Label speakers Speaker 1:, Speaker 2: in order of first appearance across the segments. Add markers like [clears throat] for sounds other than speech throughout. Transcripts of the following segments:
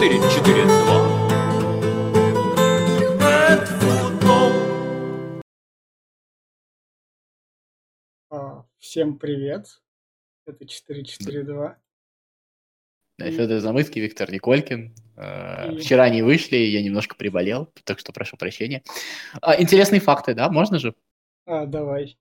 Speaker 1: 4-4-2.
Speaker 2: А, Всем привет. Это 442.
Speaker 3: Да,
Speaker 2: И-
Speaker 3: Федор Замыцкий, Виктор Николькин. Э,
Speaker 2: И-
Speaker 3: Вчера не вышли, я немножко приболел, так что прошу прощения. А, Интересные факты, да, можно же?
Speaker 2: А, давай.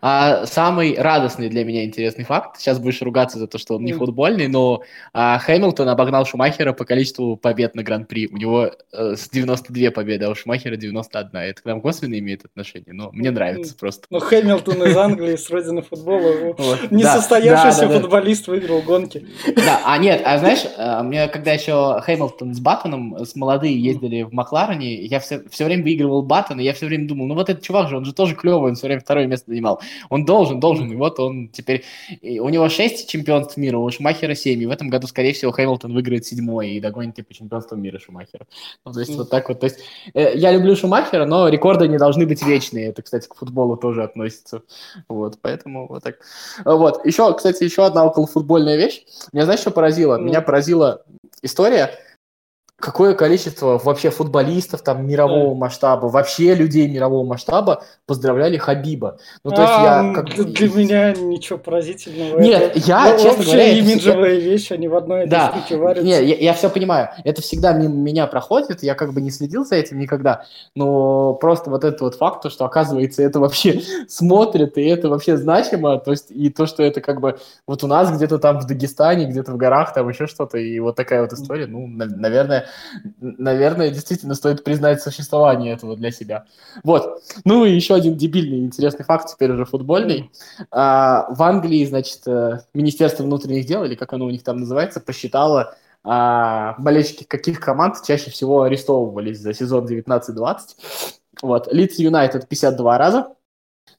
Speaker 3: А, самый радостный для меня интересный факт, сейчас будешь ругаться за то, что он не футбольный, но а, Хэмилтон обогнал Шумахера по количеству побед на Гран-при. У него э, с 92 победы, а у Шумахера 91. Это к нам косвенно имеет отношение, но мне нравится просто.
Speaker 2: Но Хэмилтон из Англии, с родины футбола. Несостоявшийся футболист выиграл гонки.
Speaker 3: Да, а нет, а знаешь, э, мне когда еще Хэмилтон с Баттоном, с молодые ездили в Макларене, я все, все время выигрывал Баттон, и я все время думал, ну вот этот чувак же, он же тоже клевый, он все время второе место занимал. Он должен, должен, и вот он теперь... и у него 6 чемпионств мира, у Шумахера 7, и в этом году, скорее всего, Хэмилтон выиграет седьмой и догонит типа чемпионство мира Шумахера. Ну, то есть вот так вот. То есть э, я люблю Шумахера, но рекорды не должны быть вечные. Это, кстати, к футболу тоже относится. Вот, поэтому вот так. А, Вот. Еще, кстати, еще одна околофутбольная вещь. Меня, знаешь, что поразило? Меня поразила история, какое количество вообще футболистов там мирового масштаба, вообще людей мирового масштаба поздравляли Хабиба. Ну, то есть
Speaker 2: А,
Speaker 3: я как...
Speaker 2: Для меня ничего поразительного.
Speaker 3: Нет,
Speaker 2: Это
Speaker 3: я,
Speaker 2: во-
Speaker 3: честно говоря, это
Speaker 2: имиджевая вещь, они в одной
Speaker 3: Да,
Speaker 2: штуке варятся.
Speaker 3: не, я, все понимаю. Это всегда мимо меня проходит, я как бы не следил за этим никогда, но просто вот этот вот факт, то, что оказывается это вообще [laughs] смотрят, и это вообще значимо, то есть и то, что это как бы вот у нас где-то там в Дагестане, где-то в горах, там еще что-то, и вот такая вот история, ну, на- наверное, наверное, действительно стоит признать существование этого для себя. Вот. Ну и еще один дебильный интересный факт, теперь уже футбольный. А, в Англии, значит, э, Министерство внутренних дел, или как оно у них там называется, посчитало, а, болельщики каких команд чаще всего арестовывались за сезон 19-20. Вот. Лидс Юнайтед 52 раза,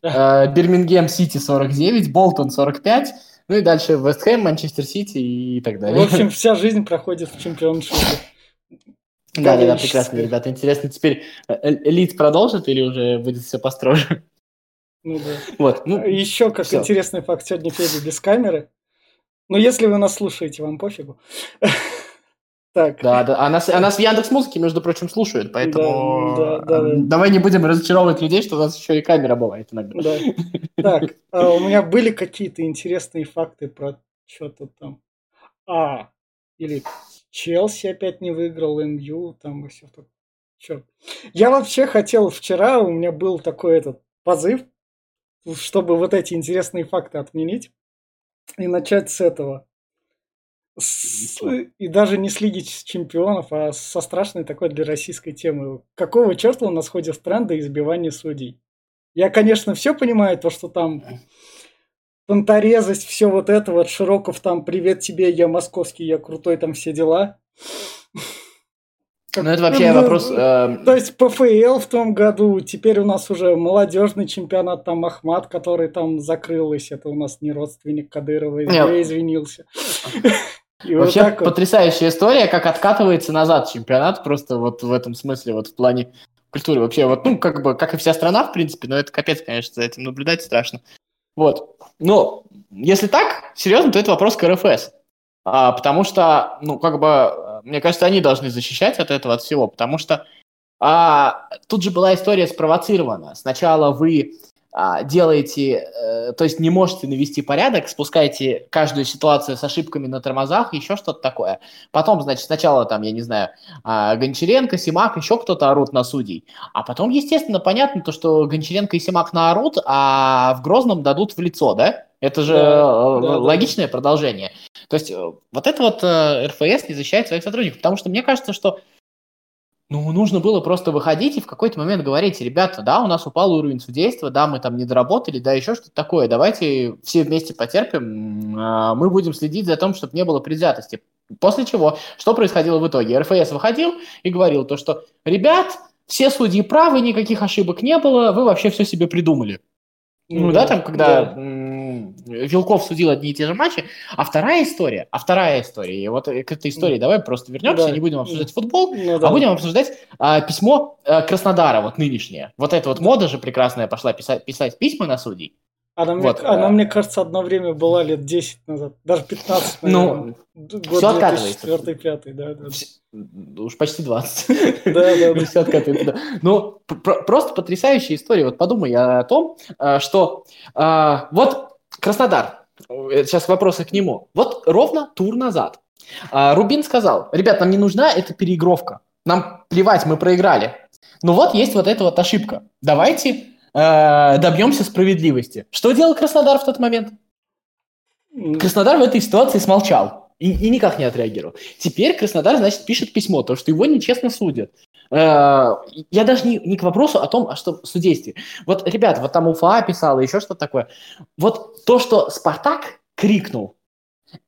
Speaker 3: э, Бирмингем Сити 49, Болтон 45, ну и дальше Вест Хэм, Манчестер Сити и так далее.
Speaker 2: В общем, вся жизнь проходит в чемпионшипе.
Speaker 3: Да, да, да, прекрасно, ребята. Интересно, теперь э, Лидс продолжит или уже будет все построже?
Speaker 2: Ну да.
Speaker 3: Вот, ну,
Speaker 2: Еще как
Speaker 3: всё.
Speaker 2: интересный факт, сегодня Федя без камеры. Но если вы нас слушаете, вам пофигу. [laughs] Так,
Speaker 3: Да, да. А нас, а нас в Яндекс Музыке, между прочим, слушают, поэтому
Speaker 2: Да, да, да.
Speaker 3: э, давай не будем разочаровывать людей, что у нас еще и камера бывает иногда.
Speaker 2: да. Так, а у меня были какие-то интересные факты про что-то там. А, или Челси опять не выиграл, МЮ, там и все. Чё? Я вообще хотел вчера, у меня был такой этот позыв, чтобы вот эти интересные факты отменить и начать с этого. С- и даже не с Лиги Чемпионов, а со страшной такой для российской темы. Какого черта у нас ходит тренды избивания судей? Я, конечно, все понимаю, то, что там понторезость, все вот это вот, Широков там, привет тебе, я московский, я крутой, там все дела.
Speaker 3: Ну, это вообще
Speaker 2: Ну,
Speaker 3: вопрос... э,
Speaker 2: То есть ПФЛ в том году, теперь у нас уже молодежный чемпионат, там Ахмат, который там закрылась, это у нас не родственник Кадырова, я извинился. [laughs] И вот
Speaker 3: Вообще
Speaker 2: так вот.
Speaker 3: потрясающая история, как откатывается назад чемпионат, просто вот в этом смысле, вот в плане культуры. Вообще, вот, ну, как бы, как и вся страна, в принципе, но это капец, конечно, за этим наблюдать страшно. Вот. Но если так, серьезно, то это вопрос к РФС. А, потому что, ну, как бы, э, мне кажется, они должны защищать от этого, от всего, потому что а, тут же была история спровоцирована. Сначала вы а, делаете, э, то есть не можете навести порядок, спускаете каждую ситуацию с ошибками на тормозах, еще что-то такое. Потом, значит, сначала там, я не знаю, а, Гончаренко, Симак, еще кто-то орут на судей. А потом, естественно, понятно то, что Гончаренко и Симак наорут, а в Грозном дадут в лицо, да? Это же
Speaker 2: Да,
Speaker 3: э,
Speaker 2: да, да.
Speaker 3: логичное продолжение. То есть э, вот это вот э, РФС не защищает своих сотрудников, потому что мне кажется, что ну, нужно было просто выходить и в какой-то момент говорить, ребята, да, у нас упал уровень судейства, да, мы там не доработали, да, еще что-то такое, давайте все вместе потерпим, а, мы будем следить за тем, чтобы не было предвзятости. После чего, что происходило в итоге? РФС выходил и говорил то, что, ребят, все судьи правы, никаких ошибок не было, вы вообще все себе придумали. Ну да, там, когда
Speaker 2: да.
Speaker 3: Вилков судил одни и те же матчи. А вторая история, а вторая история, и вот к этой истории давай просто вернемся,
Speaker 2: Да.
Speaker 3: не будем обсуждать футбол,
Speaker 2: Ну да.
Speaker 3: а будем обсуждать а, письмо а, Краснодара, вот нынешнее. Вот эта вот мода же прекрасная пошла писать, писать письма на судей.
Speaker 2: Она, вот. мне, она, мне кажется, одно время была лет 10 назад, даже 15,
Speaker 3: наверное. Ну, Год все откатывается.
Speaker 2: 2004 да, да.
Speaker 3: Уж почти 20. [laughs] Да, да, да. [laughs] Все откатывается, Ну, просто потрясающая история. Вот подумай о том, э, что э, вот Краснодар, сейчас вопросы к нему. Вот ровно тур назад Рубин сказал, ребят, нам не нужна эта переигровка. Нам плевать, мы проиграли. Но вот есть вот эта вот ошибка. Давайте э, добьемся справедливости. Что делал Краснодар в тот момент? Краснодар в этой ситуации смолчал и, и никак не отреагировал. Теперь Краснодар, значит, пишет письмо, то, что его нечестно судят. Э, я даже не, не к вопросу о том, а что судействе. Вот, ребят, вот там Уфа писала, еще что-то такое. Вот то, что Спартак крикнул,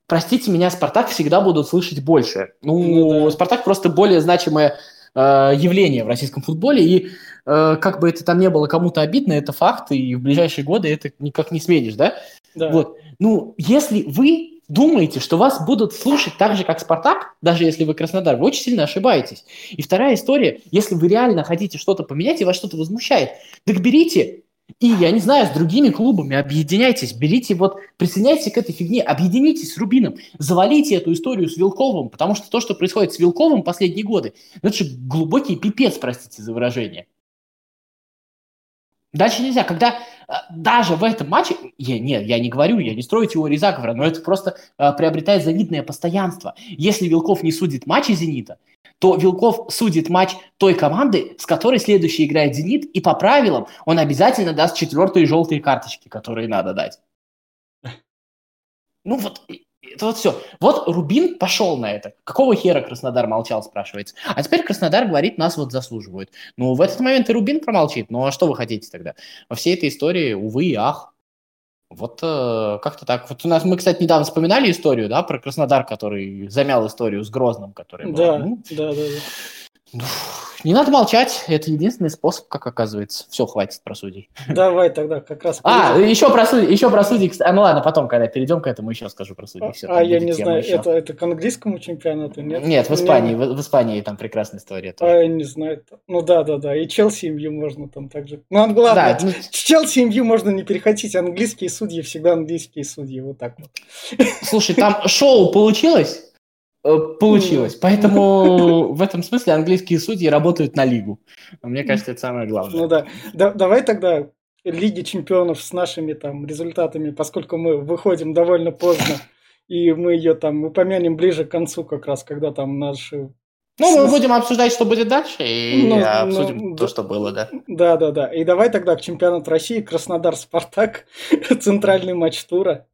Speaker 3: простите меня, Спартак всегда будут слышать больше. Ну, ну да. Спартак просто более значимое э, явление в российском футболе, и э, как бы это там не было кому-то обидно, это факт, и в ближайшие годы это никак не сменишь, да? Да. Вот. Ну, если вы думаете, что вас будут слушать так же, как Спартак, даже если вы Краснодар, вы очень сильно ошибаетесь. И вторая история, если вы реально хотите что-то поменять и вас что-то возмущает, так берите и, я не знаю, с другими клубами объединяйтесь, берите вот, присоединяйтесь к этой фигне, объединитесь с Рубином, завалите эту историю с Вилковым, потому что то, что происходит с Вилковым последние годы, это же глубокий пипец, простите за выражение. Дальше нельзя. Когда даже в этом матче, я, нет, я не говорю, я не строю теории заговора, но это просто э, приобретает завидное постоянство. Если Вилков не судит матчи «Зенита», то Вилков судит матч той команды, с которой следующий играет «Зенит», и по правилам он обязательно даст четвертые желтые карточки, которые надо дать. [laughs] Ну вот, вот все. Вот Рубин пошел на это. Какого хера Краснодар молчал, спрашивается. А теперь Краснодар говорит, нас вот заслуживают. Ну, в этот момент и Рубин промолчит. Ну, а что вы хотите тогда? Во всей этой истории, увы и ах. Вот э, как-то так. Вот у нас мы, кстати, недавно вспоминали историю, да, про Краснодар, который замял историю с Грозным, который.
Speaker 2: Да, был. Ну, да, да, да.
Speaker 3: Не надо молчать, это единственный способ, как оказывается. Все, хватит про судей.
Speaker 2: Давай тогда как раз.
Speaker 3: А, еще про судей, еще про судей. А, ну ладно, потом, когда перейдем к этому, еще скажу про судей.
Speaker 2: Все, а я не знаю, это, это к английскому чемпионату, нет?
Speaker 3: Нет, в Испании, в, в Испании там прекрасная история.
Speaker 2: Тоже. А я не знаю. Ну да, да, да. И Челси МЮ можно там также. Ну, главное, да, ну... Челси МЮ можно не переходить. Английские судьи всегда английские судьи. Вот так вот.
Speaker 3: Слушай, там шоу получилось? Э, получилось. Поэтому [laughs] в этом смысле английские судьи работают на лигу. Мне кажется, это самое главное.
Speaker 2: Ну да. да давай тогда Лиги чемпионов с нашими там результатами, поскольку мы выходим довольно поздно, и мы ее там упомянем ближе к концу как раз, когда там наши
Speaker 3: ну, мы будем обсуждать, что будет дальше, и ну, обсудим ну, то, что было, да.
Speaker 2: Да, да, да. И давай тогда к чемпионату России, Краснодар-Спартак, [laughs] центральный матч тура.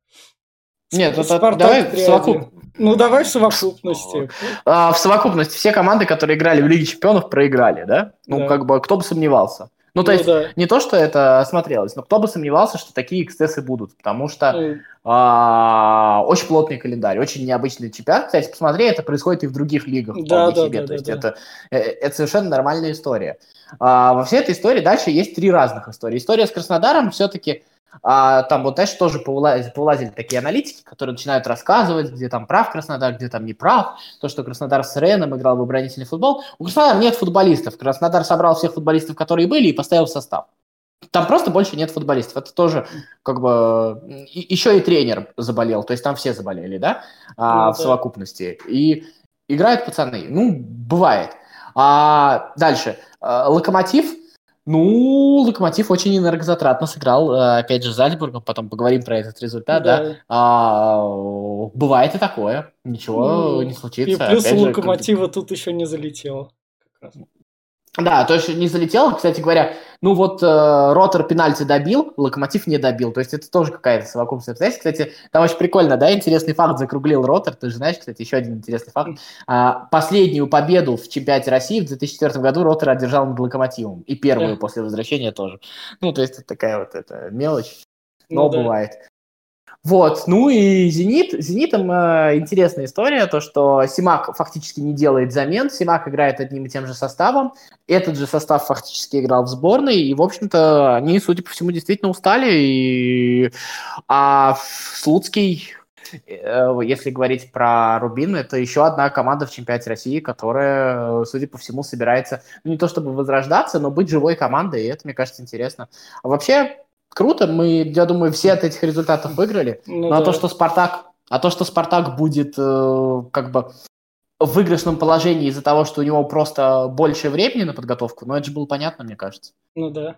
Speaker 3: Нет, это давай в совокуп...
Speaker 2: Ну, давай в совокупности.
Speaker 3: А, в совокупности все команды, которые играли в Лиге Чемпионов, проиграли, да? Ну, да. как бы, кто бы сомневался. Ну, то ну, есть, да. не то, что это осмотрелось, но кто бы сомневался, что такие эксцессы будут, потому что mm. а, очень плотный календарь, очень необычный чемпионат. Кстати, посмотри, это происходит и в других лигах. Да, да, себе. да, то да, есть, да. Это, э, это совершенно нормальная история. А, во всей этой истории дальше есть три разных истории. История с Краснодаром все-таки а, там вот, знаешь, тоже повылазили, повылазили такие аналитики, которые начинают рассказывать, где там прав Краснодар, где там не прав. То, что Краснодар с Реном играл в оборонительный футбол. У Краснодара нет футболистов. Краснодар собрал всех футболистов, которые были, и поставил в состав. Там просто больше нет футболистов. Это тоже как бы... И, еще и тренер заболел. То есть там все заболели, да? А, ну, в да. совокупности. И играют пацаны. Ну, бывает. А дальше. А, Локомотив ну, Локомотив очень энергозатратно сыграл, э, опять же, с Зальцбургом, потом поговорим про этот результат, да. да. А, бывает и такое, ничего ну, не случится.
Speaker 2: И плюс у Локомотива же, тут еще не залетело.
Speaker 3: Да, то есть не залетело, кстати говоря, ну вот э, Ротор пенальти добил, Локомотив не добил, то есть это тоже какая-то совокупность обстоятельств. Кстати, там очень прикольно, да, интересный факт закруглил Ротор, ты же знаешь, кстати, еще один интересный факт. А, последнюю победу в чемпионате России в 2004 году Ротор одержал над Локомотивом, и первую после возвращения тоже. Ну, то есть это такая вот эта мелочь, но ну, да. бывает. Вот, ну и «Зенит». «Зенитом» э, интересная история, то, что Симак фактически не делает замен, Симак играет одним и тем же составом, этот же состав фактически играл в сборной, и, в общем-то, они, судя по всему, действительно устали, и... а Слуцкий э, если говорить про Рубин, это еще одна команда в чемпионате России, которая, судя по всему, собирается, ну, не то чтобы возрождаться, но быть живой командой, и это, мне кажется, интересно. А вообще, круто, мы, я думаю, все от этих результатов выиграли. Ну, Но да. то, что Спартак, а то, что Спартак будет э, как бы в выигрышном положении из-за того, что у него просто больше времени на подготовку, ну это же было понятно, мне кажется.
Speaker 2: Ну да.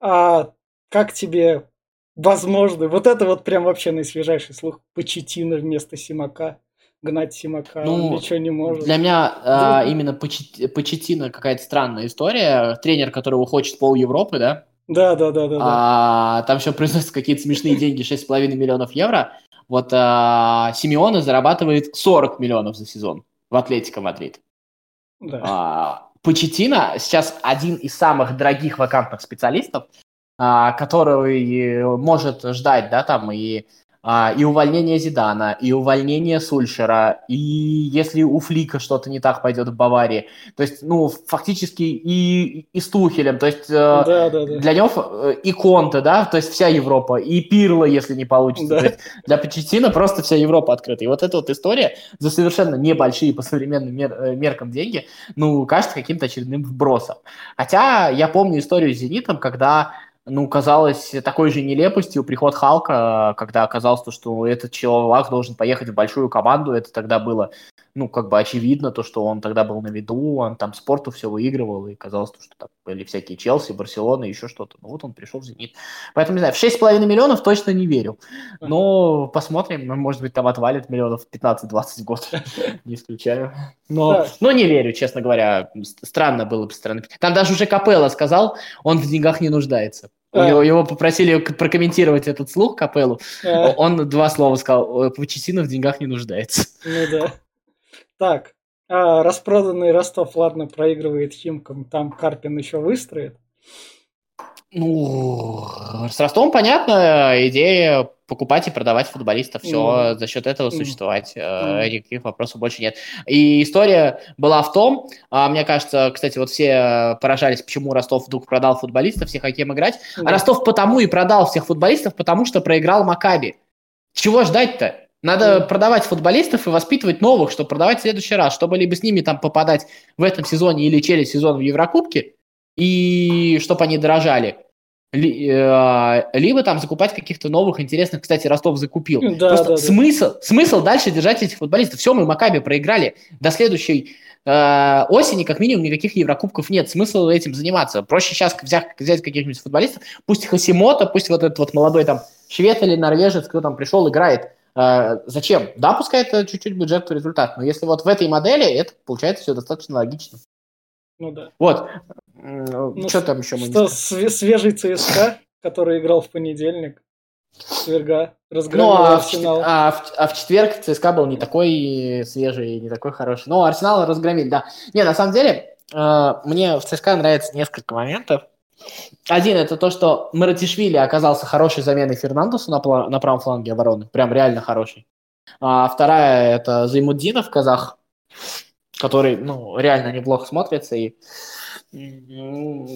Speaker 2: А как тебе возможно, вот это вот прям вообще наисвежайший слух, Почеттино вместо Семака? гнать Семака, ну, он ничего не может.
Speaker 3: Для меня а, именно Почеттино какая-то странная история. Тренер, которого хочет пол Европы, да?
Speaker 2: Да, да, да, да.
Speaker 3: А, там еще произносятся какие-то смешные деньги, 6,5 миллионов евро. Вот а, Симеона зарабатывает 40 миллионов за сезон в Атлетико Мадрид. Да. А, Почетина сейчас один из самых дорогих вакантных специалистов, а, который может ждать, да, там и а, и увольнение Зидана, и увольнение Сульшера, и если у Флика что-то не так пойдет в Баварии, то есть, ну, фактически и, и с Тухелем, то есть да, э, да, да. для него э, и Конте, да, то есть вся Европа, и Пирло, если не получится, да. то есть для Почетина просто вся Европа открыта. И вот эта вот история за совершенно небольшие по современным мер, э, меркам деньги, ну, кажется каким-то очередным вбросом. Хотя я помню историю с Зенитом, когда ну, казалось такой же нелепостью приход Халка, когда оказалось, что этот человек должен поехать в большую команду. Это тогда было ну, как бы очевидно, то, что он тогда был на виду, он там спорту все выигрывал, и казалось, что там были всякие Челси, Барселона, еще что-то. Ну, вот он пришел в «Зенит». Поэтому, не знаю, в 6,5 миллионов точно не верю. Но посмотрим, может быть, там отвалит миллионов 15-20 в год. [laughs] Не исключаю. Но, но не верю, честно говоря. Странно было бы странно. Там даже уже Капелла сказал, он в деньгах не нуждается. Его, его попросили прокомментировать этот слух Капеллу. Он два слова сказал, Почесина в деньгах не нуждается.
Speaker 2: Ну да. Так, а распроданный Ростов, ладно, проигрывает Химкам, там Карпин еще выстроит.
Speaker 3: Ну, с Ростовом понятно, идея покупать и продавать футболистов, все mm. за счет этого существовать, mm. никаких вопросов больше нет. И история была в том, а, мне кажется, кстати, вот все поражались, почему Ростов вдруг продал футболистов, всех хотим играть, mm. а Ростов потому и продал всех футболистов, потому что проиграл Макаби. Чего ждать-то? Надо mm. продавать футболистов и воспитывать новых, чтобы продавать в следующий раз, чтобы либо с ними там попадать в этом сезоне или через сезон в Еврокубке, и чтобы они дорожали. Э, либо там закупать каких-то новых интересных, кстати, Ростов закупил. Да, Просто да, смысл, да. смысл дальше держать этих футболистов. Все, мы Макаби проиграли. До следующей э, осени как минимум никаких Еврокубков нет. Смысл этим заниматься. Проще сейчас взять, взять каких-нибудь футболистов, пусть Хасимота, пусть вот этот вот молодой там швед или норвежец, кто там пришел, играет зачем? Да, пускай это чуть-чуть бюджетный результат, но если вот в этой модели, это получается все достаточно логично.
Speaker 2: Ну да.
Speaker 3: Вот. Ну, что там еще
Speaker 2: мы что, свежий ЦСКА, который играл в понедельник, четверга, разгромил ну, а Арсенал.
Speaker 3: В, а, в, а в четверг ЦСКА был не такой свежий, не такой хороший. Но Арсенал разгромили, да. Не, на самом деле, э, мне в ЦСКА нравится несколько моментов. Один это то, что Маратишвили оказался хорошей заменой Фернандесу на, на правом фланге обороны. Прям реально хороший. А вторая это Займуддинов, казах, который, ну, реально неплохо смотрится. И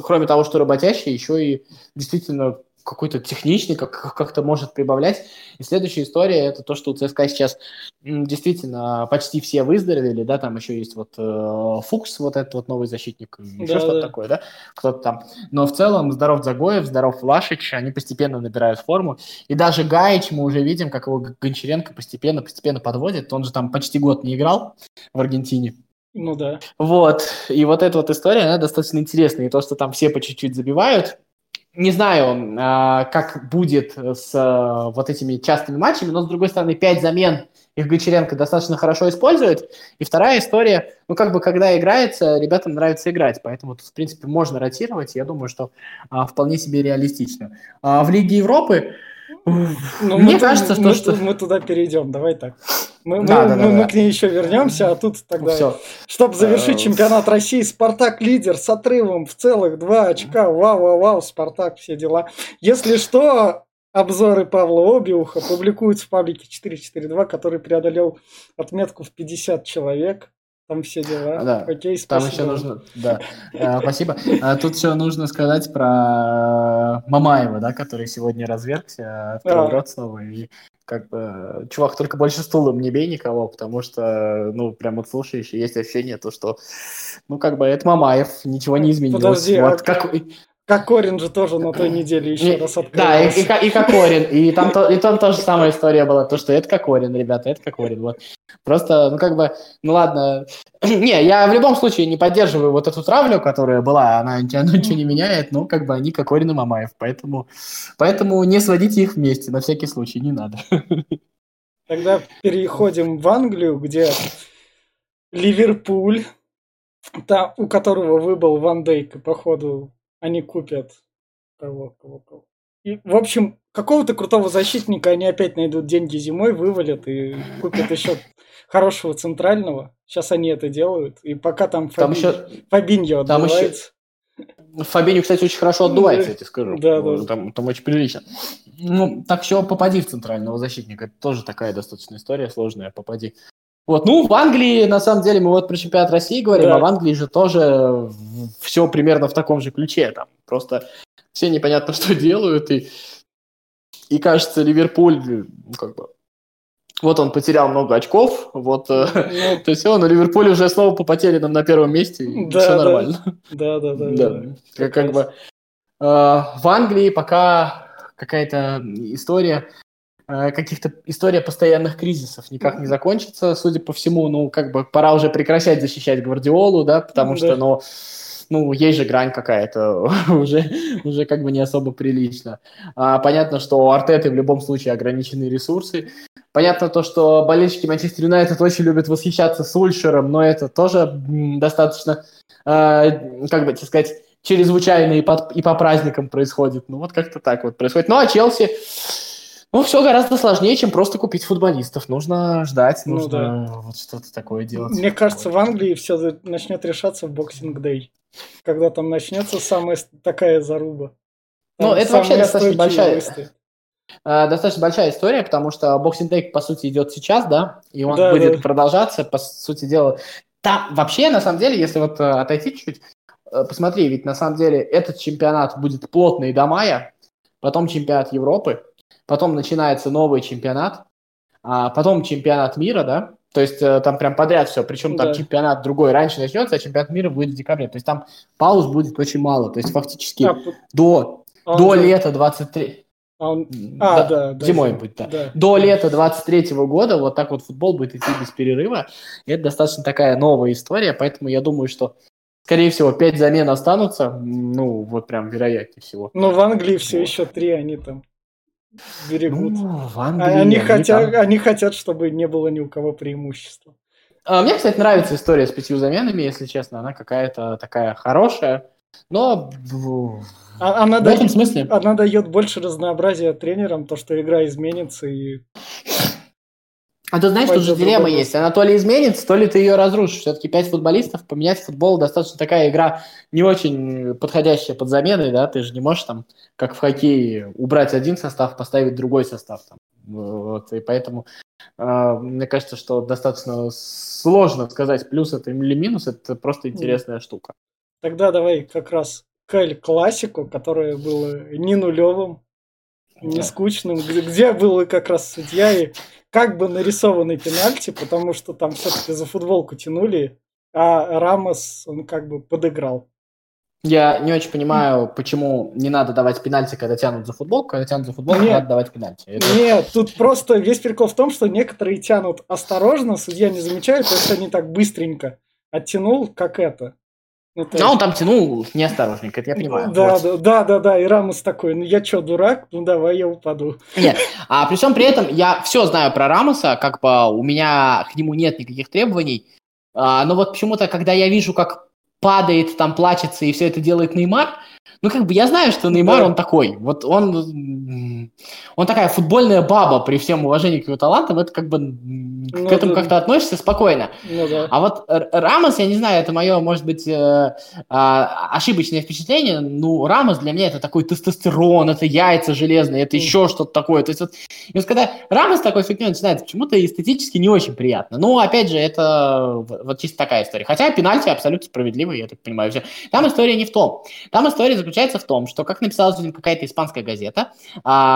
Speaker 3: кроме того, что работящий, еще и действительно какой-то техничный, как, как-то может прибавлять. И следующая история это то, что у ЦСКА сейчас действительно почти все выздоровели, да, там еще есть вот э, Фукс, вот этот вот новый защитник, еще да, что-то да. такое, да, кто-то там. Но в целом здоров Загоев, здоров Влашич, они постепенно набирают форму. И даже Гаич, мы уже видим, как его Гончаренко постепенно-постепенно подводит. Он же там почти год не играл в Аргентине.
Speaker 2: Ну да.
Speaker 3: Вот. И вот эта вот история, она достаточно интересная. И то, что там все по чуть-чуть забивают, не знаю, а, как будет с а, вот этими частыми матчами, но, с другой стороны, пять замен их Гончаренко достаточно хорошо использует. И вторая история, ну, как бы, когда играется, ребятам нравится играть, поэтому, в принципе, можно ротировать, я думаю, что а, вполне себе реалистично. А в Лиге Европы,
Speaker 2: ну, Мне мы, кажется, мы, что, мы, что... мы туда перейдем, давай так. Мы, да, мы, да, мы, да, мы да. к ней еще вернемся, а тут тогда, ну, чтобы завершить э, чемпионат России, Спартак лидер с отрывом в целых два очка. Вау, вау, вау, Спартак, все дела. Если что, обзоры Павла Обиуха публикуются в паблике 442, который преодолел отметку в 50 человек. Там все дела.
Speaker 3: Да. Окей, спасибо. Там еще нужно, да, э, спасибо. А тут еще нужно сказать про Мамаева, да, который сегодня развергся, второй рот снова, и как бы, чувак, только больше стулом не бей никого, потому что, ну, прям вот слушаешь, и есть ощущение, то, что, ну, как бы, это Мамаев, ничего не изменилось.
Speaker 2: Подожди,
Speaker 3: вот,
Speaker 2: а, как... Как Корин же тоже на той неделе еще раз
Speaker 3: Да, и, и, и Кокорин. И там, то, и там тоже самая история была, то, что это Кокорин, ребята, это Кокорин. Вот. Просто, ну как бы, ну ладно. [clears throat] не, я в любом случае не поддерживаю вот эту травлю, которая была, она, она ничего не меняет, но как бы они Кокорин и Мамаев, поэтому, поэтому не сводите их вместе, на всякий случай, не надо.
Speaker 2: Тогда переходим в Англию, где Ливерпуль, та, у которого выбыл Ван Дейк, и походу они купят кого, кого, кого. И, в общем, какого-то крутого защитника они опять найдут деньги зимой, вывалят и купят еще хорошего центрального. Сейчас они это делают. И пока там,
Speaker 3: там Фаби... еще...
Speaker 2: Фабиньо отдувается.
Speaker 3: Еще... Фабиньо, кстати, очень хорошо отдувается, я тебе скажу.
Speaker 2: Да, да.
Speaker 3: Там, там очень прилично. Ну, так все, попади в центрального защитника. Это тоже такая достаточно история сложная. Попади. Вот, ну, в Англии, на самом деле, мы вот про чемпионат России говорим, да. а в Англии же тоже все примерно в таком же ключе. Там просто все непонятно, [laughs] что делают, и, и кажется, Ливерпуль, ну, как бы, вот он потерял много очков, вот, э, ну, [laughs] то есть он, Ливерпуль уже снова по потерянным на первом месте, и да, все нормально.
Speaker 2: Да, да, да. да, да.
Speaker 3: Как, как бы, э, в Англии пока какая-то история, каких-то история постоянных кризисов никак не закончится, судя по всему, ну, как бы пора уже прекращать защищать Гвардиолу, да, потому что, ну, ну, есть же грань какая-то, [laughs] уже, уже как бы не особо прилично. А, понятно, что у Артеты в любом случае ограниченные ресурсы. Понятно то, что болельщики Манчестер Юнайтед очень любят восхищаться Сульшером, но это тоже достаточно, э, как бы, так сказать, чрезвычайно и, под, и по праздникам происходит. Ну, вот как-то так вот происходит. Ну, а Челси ну, все гораздо сложнее, чем просто купить футболистов. Нужно ждать, ну, нужно да. вот что-то такое делать.
Speaker 2: Мне кажется, в Англии все начнет решаться в Boxing Day. Когда там начнется самая такая заруба.
Speaker 3: ну, это вообще достаточно большая... А, достаточно большая история, потому что Boxing Day, по сути, идет сейчас, да, и он да, будет да. продолжаться, по сути дела. Там вообще, на самом деле, если вот э, отойти чуть, э, посмотри, ведь на самом деле этот чемпионат будет плотный до мая, потом чемпионат Европы, потом начинается новый чемпионат, а потом чемпионат мира, да, то есть э, там прям подряд все, причем там да. чемпионат другой раньше начнется, а чемпионат мира будет в декабре, то есть там пауз будет очень мало, то есть фактически а, до, а до же... лета 23...
Speaker 2: А, он... а да,
Speaker 3: да, зимой да, будет, да. да. До лета 23 года вот так вот футбол будет идти без перерыва. И это достаточно такая новая история, поэтому я думаю, что скорее всего, пять замен останутся, ну, вот прям вероятнее всего.
Speaker 2: Ну, в Англии все еще три, они там берегут.
Speaker 3: Ну, в Англии,
Speaker 2: они, они, хотят, там... они хотят, чтобы не было ни у кого преимущества.
Speaker 3: А, мне, кстати, нравится история с пятью заменами, если честно. Она какая-то такая хорошая. Но
Speaker 2: а, она в дает, этом смысле... Она дает больше разнообразия тренерам, то, что игра изменится и [laughs]
Speaker 3: а ты знаешь, тут же дилемма есть. Она то ли изменится, то ли ты ее разрушишь. Все-таки пять футболистов, поменять футбол достаточно такая игра не очень подходящая под замены, да, ты же не можешь там, как в хоккее, убрать один состав, поставить другой состав там. Вот, и поэтому э, мне кажется, что достаточно сложно сказать, плюс это или минус, это просто интересная штука.
Speaker 2: Тогда давай как раз к классику, которое было не нулевым, не скучным, где, где был как раз судья и как бы нарисованный пенальти, потому что там все-таки за футболку тянули, а Рамос, он как бы подыграл.
Speaker 3: Я не очень понимаю, почему не надо давать пенальти, когда тянут за футболку, когда тянут за футболку, нет, надо давать пенальти.
Speaker 2: Это... Нет, тут просто весь прикол в том, что некоторые тянут осторожно, судья не замечает, то есть они так быстренько оттянул, как это.
Speaker 3: Ну, то есть... Но он там тянул неосторожненько, это я понимаю.
Speaker 2: Да, вот. да, да, да, да, и Рамос такой, ну я что, дурак? Ну давай я упаду.
Speaker 3: Нет, а при всем при этом я все знаю про Рамоса, как бы у меня к нему нет никаких требований, а, но вот почему-то, когда я вижу, как падает, там плачется и все это делает Неймар, ну, как бы я знаю, что Неймар, да. он такой. Вот он, он такая футбольная баба при всем уважении к его талантам. Это как бы ну, к этому да. как-то относишься спокойно. Ну, да. А вот Рамос, я не знаю, это мое, может быть, э, э, ошибочное впечатление. Ну, Рамос для меня это такой тестостерон, это яйца железные, это mm. еще что-то такое. То есть вот, и вот когда Рамос такой фигней начинает, почему-то эстетически не очень приятно. Ну, опять же, это вот чисто такая история. Хотя пенальти абсолютно справедливый, я так понимаю. Все. Там история не в том. Там история заключается в том, что, как написала сегодня какая-то испанская газета,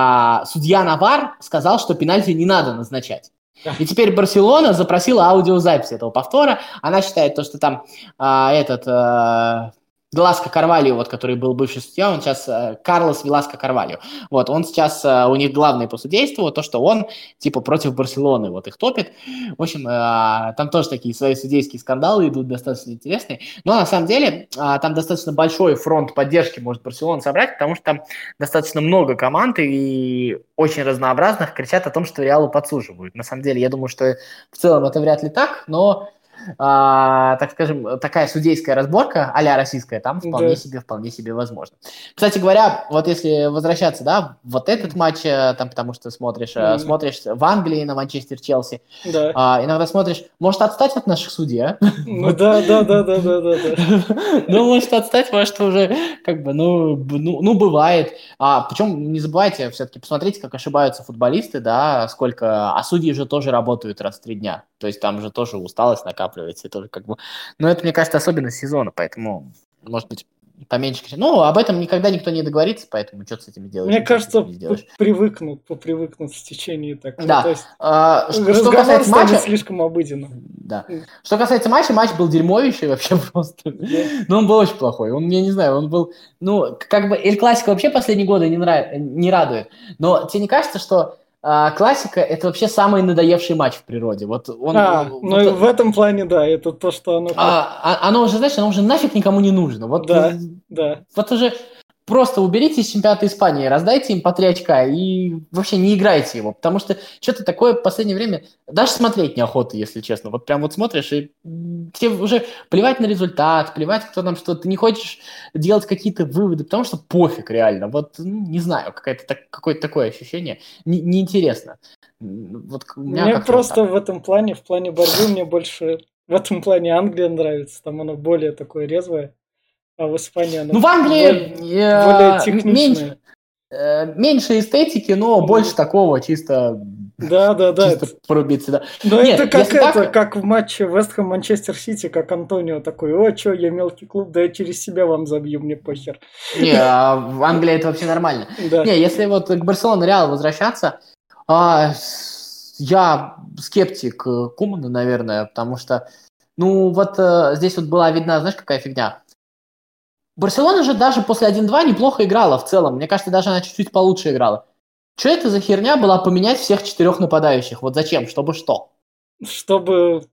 Speaker 3: а, судья Навар сказал, что пенальти не надо назначать. И теперь Барселона запросила аудиозапись этого повтора. Она считает то, что там а, этот а, Веласко Карвалью, вот, который был бывший судья, он сейчас э, Карлос Веласко Карвалью. Вот, он сейчас, э, у них главное по судейству, то, что он, типа, против Барселоны, вот, их топит. В общем, э, там тоже такие свои судейские скандалы идут достаточно интересные. Но, на самом деле, э, там достаточно большой фронт поддержки может Барселона собрать, потому что там достаточно много команд и очень разнообразных кричат о том, что Реалу подсуживают. На самом деле, я думаю, что в целом это вряд ли так, но а, так скажем, такая судейская разборка а российская, там вполне да. себе, вполне себе возможно. Кстати говоря, вот если возвращаться, да, вот этот матч, э, там, потому что смотришь, mm. смотришь в Англии на Манчестер Челси, да. а, иногда смотришь, может отстать от наших судей, а?
Speaker 2: Ну да, да, да, да, да, да.
Speaker 3: Ну, может отстать, может уже, как бы, ну, ну, ну бывает. А, причем не забывайте, все-таки посмотрите, как ошибаются футболисты, да, сколько, а судьи же тоже работают раз в три дня. То есть там же тоже усталость накапливается. И тоже как бы... Но это, мне кажется, особенность сезона, поэтому, может быть, поменьше. Ну, об этом никогда никто не договорится, поэтому что с этим делаешь?
Speaker 2: Мне кажется, привыкнут, попривыкнут в течение так.
Speaker 3: Да. То есть, а, что, что касается матча...
Speaker 2: слишком обыденно.
Speaker 3: Да. Что касается матча, матч был дерьмовейший вообще [laughs] просто. Yeah. Но он был очень плохой. Он, я не знаю, он был... Ну, как бы Эль Классика вообще последние годы не, нрав... не радует. Но тебе не кажется, что а, классика это вообще самый надоевший матч в природе. Вот он.
Speaker 2: А, вот ну это... в этом плане да, это то, что оно.
Speaker 3: А, а, оно уже, знаешь, оно уже нафиг никому не нужно. Вот,
Speaker 2: да, да.
Speaker 3: Вот уже просто уберите из чемпионата Испании, раздайте им по три очка и вообще не играйте его, потому что что-то такое в последнее время даже смотреть неохота, если честно. Вот прям вот смотришь, и тебе уже плевать на результат, плевать, кто там что, ты не хочешь делать какие-то выводы, потому что пофиг реально. Вот, ну, не знаю, какое-то так, какое-то такое ощущение, не, неинтересно.
Speaker 2: Вот мне просто в этом плане, в плане борьбы мне больше в этом плане Англия нравится, там оно более такое резвое. А в Испании она
Speaker 3: Ну, в Англии более, более техничная. Меньше, э, меньше эстетики, но больше такого чисто...
Speaker 2: Да, да, да.
Speaker 3: Чисто это... порубиться, да.
Speaker 2: Но Нет, это как это, так... как в матче Вестхэм Манчестер Сити, как Антонио такой, о, что, я мелкий клуб, да я через себя вам забью, мне похер.
Speaker 3: Не, а [laughs] в Англии это вообще нормально. Да. Не, если вот к Барселоне Реал возвращаться, а, я скептик Кумана, наверное, потому что, ну, вот здесь вот была видна, знаешь, какая фигня? Барселона же даже после 1-2 неплохо играла в целом. Мне кажется, даже она чуть-чуть получше играла. Что это за херня была поменять всех четырех нападающих? Вот зачем? Чтобы что?
Speaker 2: Чтобы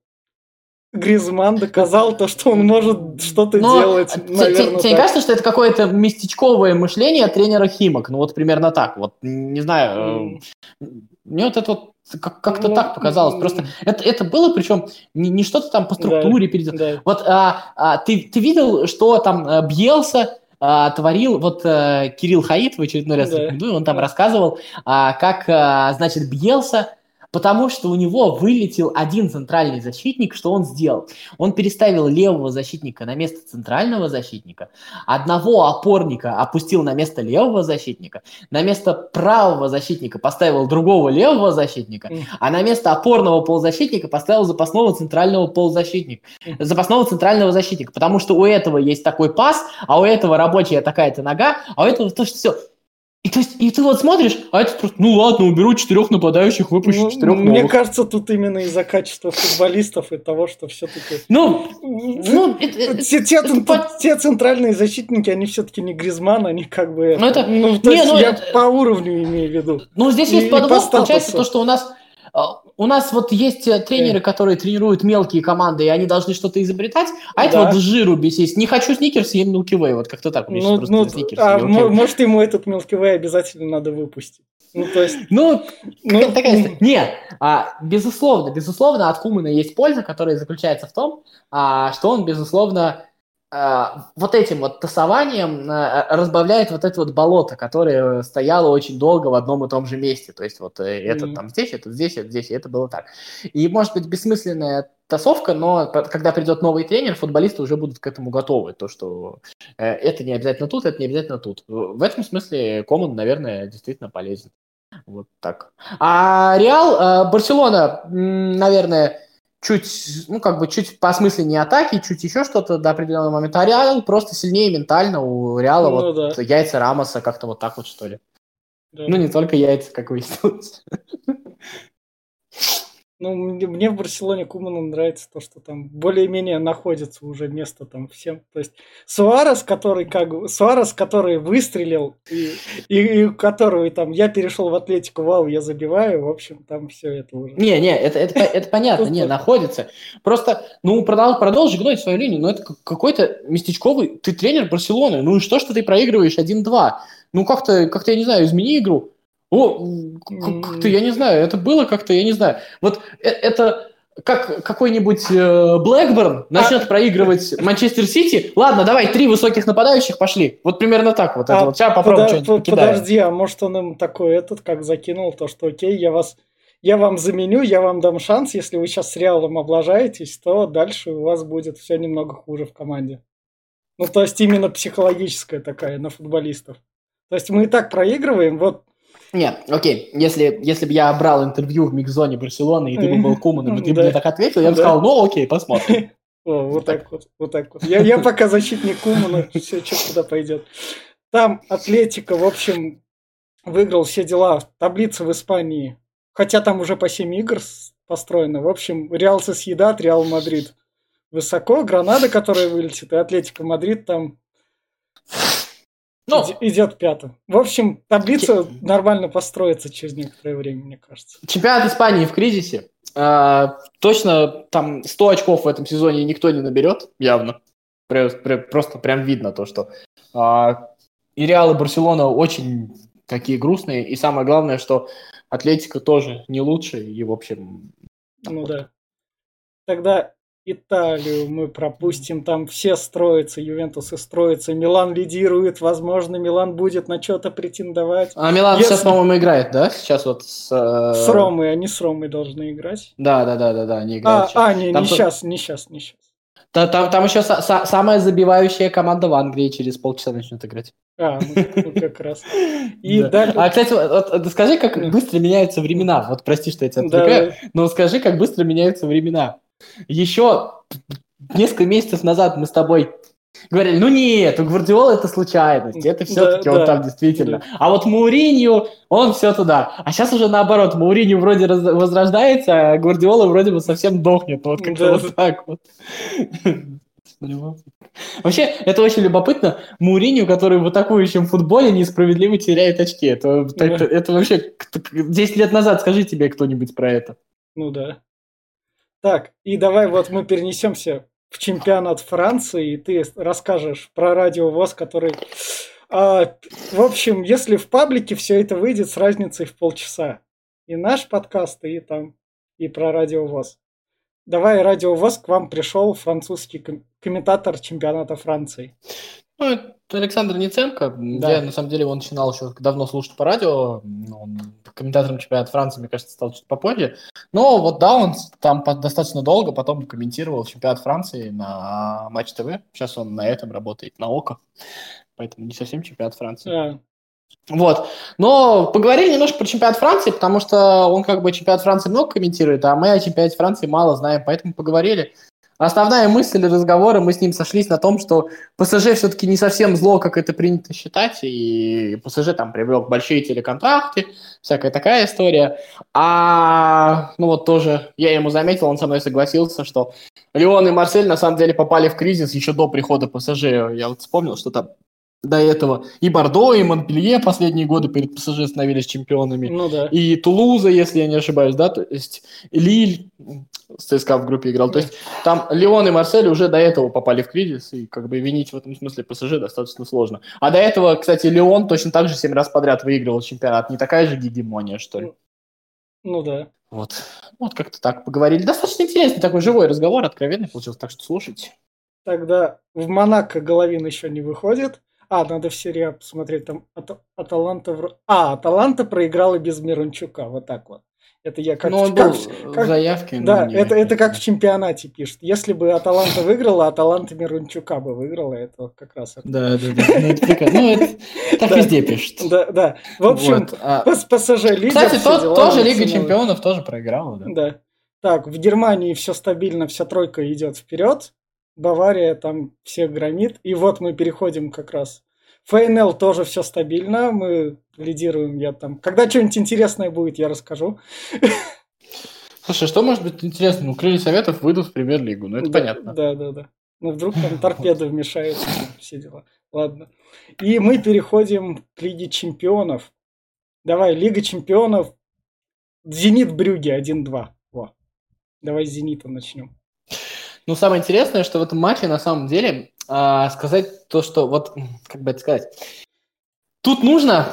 Speaker 2: Гризман доказал то, что он может что-то Но делать.
Speaker 3: Наверное, тебе не кажется, что это какое-то местечковое мышление тренера Химок? Ну вот примерно так. Вот не знаю. Mm. Мне вот это вот как- как-то ну, так показалось. Просто это, это было, причем не, не что-то там по структуре да, перед... да. Вот а, а, ты, ты видел, что там а, Бьелса а, творил, вот а, Кирилл Хаид в очередной раз да. рекомендую, он там да. рассказывал, а, как, а, значит, Бьелса потому что у него вылетел один центральный защитник, что он сделал? Он переставил левого защитника на место центрального защитника, одного опорника опустил на место левого защитника, на место правого защитника поставил другого левого защитника, а на место опорного полузащитника поставил запасного центрального полузащитника, запасного центрального защитника, потому что у этого есть такой пас, а у этого рабочая такая-то нога, а у этого то, что все. И, то есть, и ты вот смотришь, а это просто, ну ладно, уберу четырех нападающих, выпущу ну, четырех
Speaker 2: Мне новых. кажется, тут именно из-за качества футболистов и того, что все-таки...
Speaker 3: Ну, ну
Speaker 2: те, те, это, те центральные защитники, они все-таки не Гризман, они как бы... Ну, это, ну, то не, есть ну, я это, по уровню имею в виду.
Speaker 3: Ну, здесь и, есть подвох, получается то, что у нас а, у нас вот есть э, тренеры, которые тренируют мелкие команды, и они должны что-то изобретать, а это вот жиру бесить. Не хочу сникерс, ем Milky Way. Вот как-то так.
Speaker 2: Ну, ну, а может, ему этот Milky Way обязательно надо выпустить. Ну, то есть...
Speaker 3: Ну, ну такая Нет, а, безусловно, безусловно, от Кумана есть польза, которая заключается в том, а, что он, безусловно, вот этим вот тасованием а, разбавляет вот это вот болото, которое стояло очень долго в одном и том же месте. То есть вот mm-hmm. это там здесь, это здесь, это здесь, и это было так. И может быть бессмысленная тасовка, но когда придет новый тренер, футболисты уже будут к этому готовы. То, что э, это не обязательно тут, это не обязательно тут. В этом смысле Коман, наверное, действительно полезен. Вот так. А Реал, э, Барселона, наверное, чуть, ну, как бы чуть по не атаки, чуть еще что-то до определенного момента. А Реал просто сильнее ментально. У Реала ну, вот да. яйца Рамоса как-то вот так вот, что ли. Да. Ну, не только яйца, как выяснилось. [laughs]
Speaker 2: Ну, мне в Барселоне Куману нравится то, что там более-менее находится уже место там всем. То есть Суарес, который как Суарес, который выстрелил, и, и, и которого там я перешел в Атлетику, вау, я забиваю, в общем, там все это уже.
Speaker 3: Не, не, это, это, это понятно, не, находится. Просто, ну, продолжи, продолжи гнуть свою линию, но это какой-то местечковый, ты тренер Барселоны, ну и что, что ты проигрываешь 1-2? Ну, как-то, как-то, я не знаю, измени игру. О, как-то, я не знаю, это было как-то, я не знаю. Вот э, это как какой-нибудь э, Блэкберн начнет а... проигрывать [laughs] Манчестер Сити. Ладно, давай, три высоких нападающих пошли. Вот примерно так вот. А, это вот. Сейчас попробуем
Speaker 2: подо- что-нибудь Подожди, а может он им такой этот, как закинул, то что окей, я вас я вам заменю, я вам дам шанс, если вы сейчас с Реалом облажаетесь, то дальше у вас будет все немного хуже в команде. Ну, то есть именно психологическая такая на футболистов. То есть мы и так проигрываем, вот
Speaker 3: нет, окей, если, если бы я брал интервью в микс-зоне Барселоны, и ты бы был Куманом, и ты бы мне так ответил, я бы сказал, ну окей, посмотрим. [laughs]
Speaker 2: О, вот так вот, вот так вот. Я, я пока защитник Кумана, все, что куда пойдет. Там Атлетика, в общем, выиграл все дела. Таблица в Испании. Хотя там уже по 7 игр построено. В общем, Реал Сосьедад, Реал Мадрид. Высоко. Гранада, которая вылетит, и Атлетика Мадрид там ну, идет пятым. В общем, таблица Ч... нормально построится через некоторое время, мне кажется.
Speaker 3: Чемпионат Испании в кризисе. А, точно там 100 очков в этом сезоне никто не наберет, явно. Просто прям видно то, что а, и Реал, и Барселона очень такие грустные. И самое главное, что Атлетика тоже не лучше. И, в общем...
Speaker 2: Ну да. Тогда Италию мы пропустим, там все строятся, Ювентусы строятся, Милан лидирует, возможно, Милан будет на что-то претендовать.
Speaker 3: А Милан Если... сейчас, по-моему, играет, да? Сейчас вот с... Э...
Speaker 2: С Ромой, они с Ромой должны играть.
Speaker 3: Да, да, да, да, да, они
Speaker 2: играют. А, а не, там не сейчас, не сейчас, не сейчас.
Speaker 3: Там, там, там еще са- са- самая забивающая команда в Англии через полчаса начнет играть.
Speaker 2: А, ну, ну как раз. [laughs] И
Speaker 3: да. далее... А, кстати, вот, вот, скажи, как быстро меняются времена. Вот прости, что я тебя отвлекаю, да. но скажи, как быстро меняются времена. Еще несколько месяцев назад мы с тобой говорили, ну нет, у Гвардиола это случайность, это все-таки да, он да, там действительно. Да. А вот Мауринью, он все туда. А сейчас уже наоборот, Мауринью вроде раз, возрождается, а Гвардиола вроде бы совсем дохнет. Вот как-то да. вот так вот. Вообще, это очень любопытно. Муриню, который в атакующем футболе несправедливо теряет очки. Это, это, это вообще 10 лет назад скажи тебе кто-нибудь про это.
Speaker 2: Ну да. Так, и давай вот мы перенесемся в чемпионат Франции, и ты расскажешь про Радио ВОЗ, который... А, в общем, если в паблике все это выйдет с разницей в полчаса. И наш подкаст, и там, и про Радио ВОЗ. Давай, Радио ВОЗ, к вам пришел французский комментатор чемпионата Франции.
Speaker 3: Ну, Александр Ниценко. Да. Я, на самом деле, его начинал еще давно слушать по радио. Он комментатором чемпионата Франции, мне кажется, стал чуть попозже. Но вот да, он там достаточно долго потом комментировал чемпионат Франции на Матч ТВ. Сейчас он на этом работает, на ОКО. Поэтому не совсем чемпионат Франции. Да. Вот. Но поговорили немножко про чемпионат Франции, потому что он как бы чемпионат Франции много комментирует, а мы о чемпионате Франции мало знаем, поэтому поговорили. Основная мысль разговора, мы с ним сошлись на том, что ПСЖ все-таки не совсем зло, как это принято считать, и ПСЖ там привлек большие телеконтракты, всякая такая история. А, ну вот тоже, я ему заметил, он со мной согласился, что Леон и Марсель на самом деле попали в кризис еще до прихода ПСЖ. Я вот вспомнил, что там до этого. И Бордо, и Монпелье последние годы перед ПСЖ становились чемпионами.
Speaker 2: Ну да.
Speaker 3: И Тулуза, если я не ошибаюсь, да, то есть Лиль с ЦСКА в группе играл. То есть там Леон и Марсель уже до этого попали в кризис, и как бы винить в этом смысле ПСЖ достаточно сложно. А до этого, кстати, Леон точно так же 7 раз подряд выигрывал чемпионат. Не такая же гегемония, что ли?
Speaker 2: Ну да.
Speaker 3: Вот. Вот как-то так поговорили. Достаточно интересный такой живой разговор, откровенный получился, так что слушайте.
Speaker 2: Тогда в Монако Головин еще не выходит. А, надо в серии посмотреть, там Ат- Аталанта... А, Аталанта проиграла без Мирончука, вот так вот. Это я как...
Speaker 3: Ну, он
Speaker 2: как,
Speaker 3: был как, в заявке.
Speaker 2: Да, это, это как в чемпионате пишет. Если бы Аталанта выиграла, Аталанта Мирончука бы выиграла, это как раз...
Speaker 3: Да, да, да. Ну, это, ну, это [laughs] так везде пишет.
Speaker 2: Да, да. В общем, а... ПСЖ лидер.
Speaker 3: Кстати, тоже Лига Чемпионов тоже проиграла, да?
Speaker 2: Да. Так, в Германии все стабильно, вся тройка идет вперед. Бавария там всех громит. И вот мы переходим как раз. ФНЛ тоже все стабильно, мы лидируем, я там. Когда что-нибудь интересное будет, я расскажу.
Speaker 3: Слушай, что может быть интересно? Ну, крылья советов выйдут в премьер-лигу, ну это
Speaker 2: да,
Speaker 3: понятно.
Speaker 2: Да, да, да. Ну, вдруг там [laughs] торпеда вмешается, все дела. Ладно. И мы переходим к Лиге чемпионов. Давай, Лига чемпионов. Зенит Брюги 1-2. Во. Давай с Зенитом начнем.
Speaker 3: Ну, самое интересное, что в этом матче на самом деле э, сказать то, что вот, как бы это сказать, тут нужно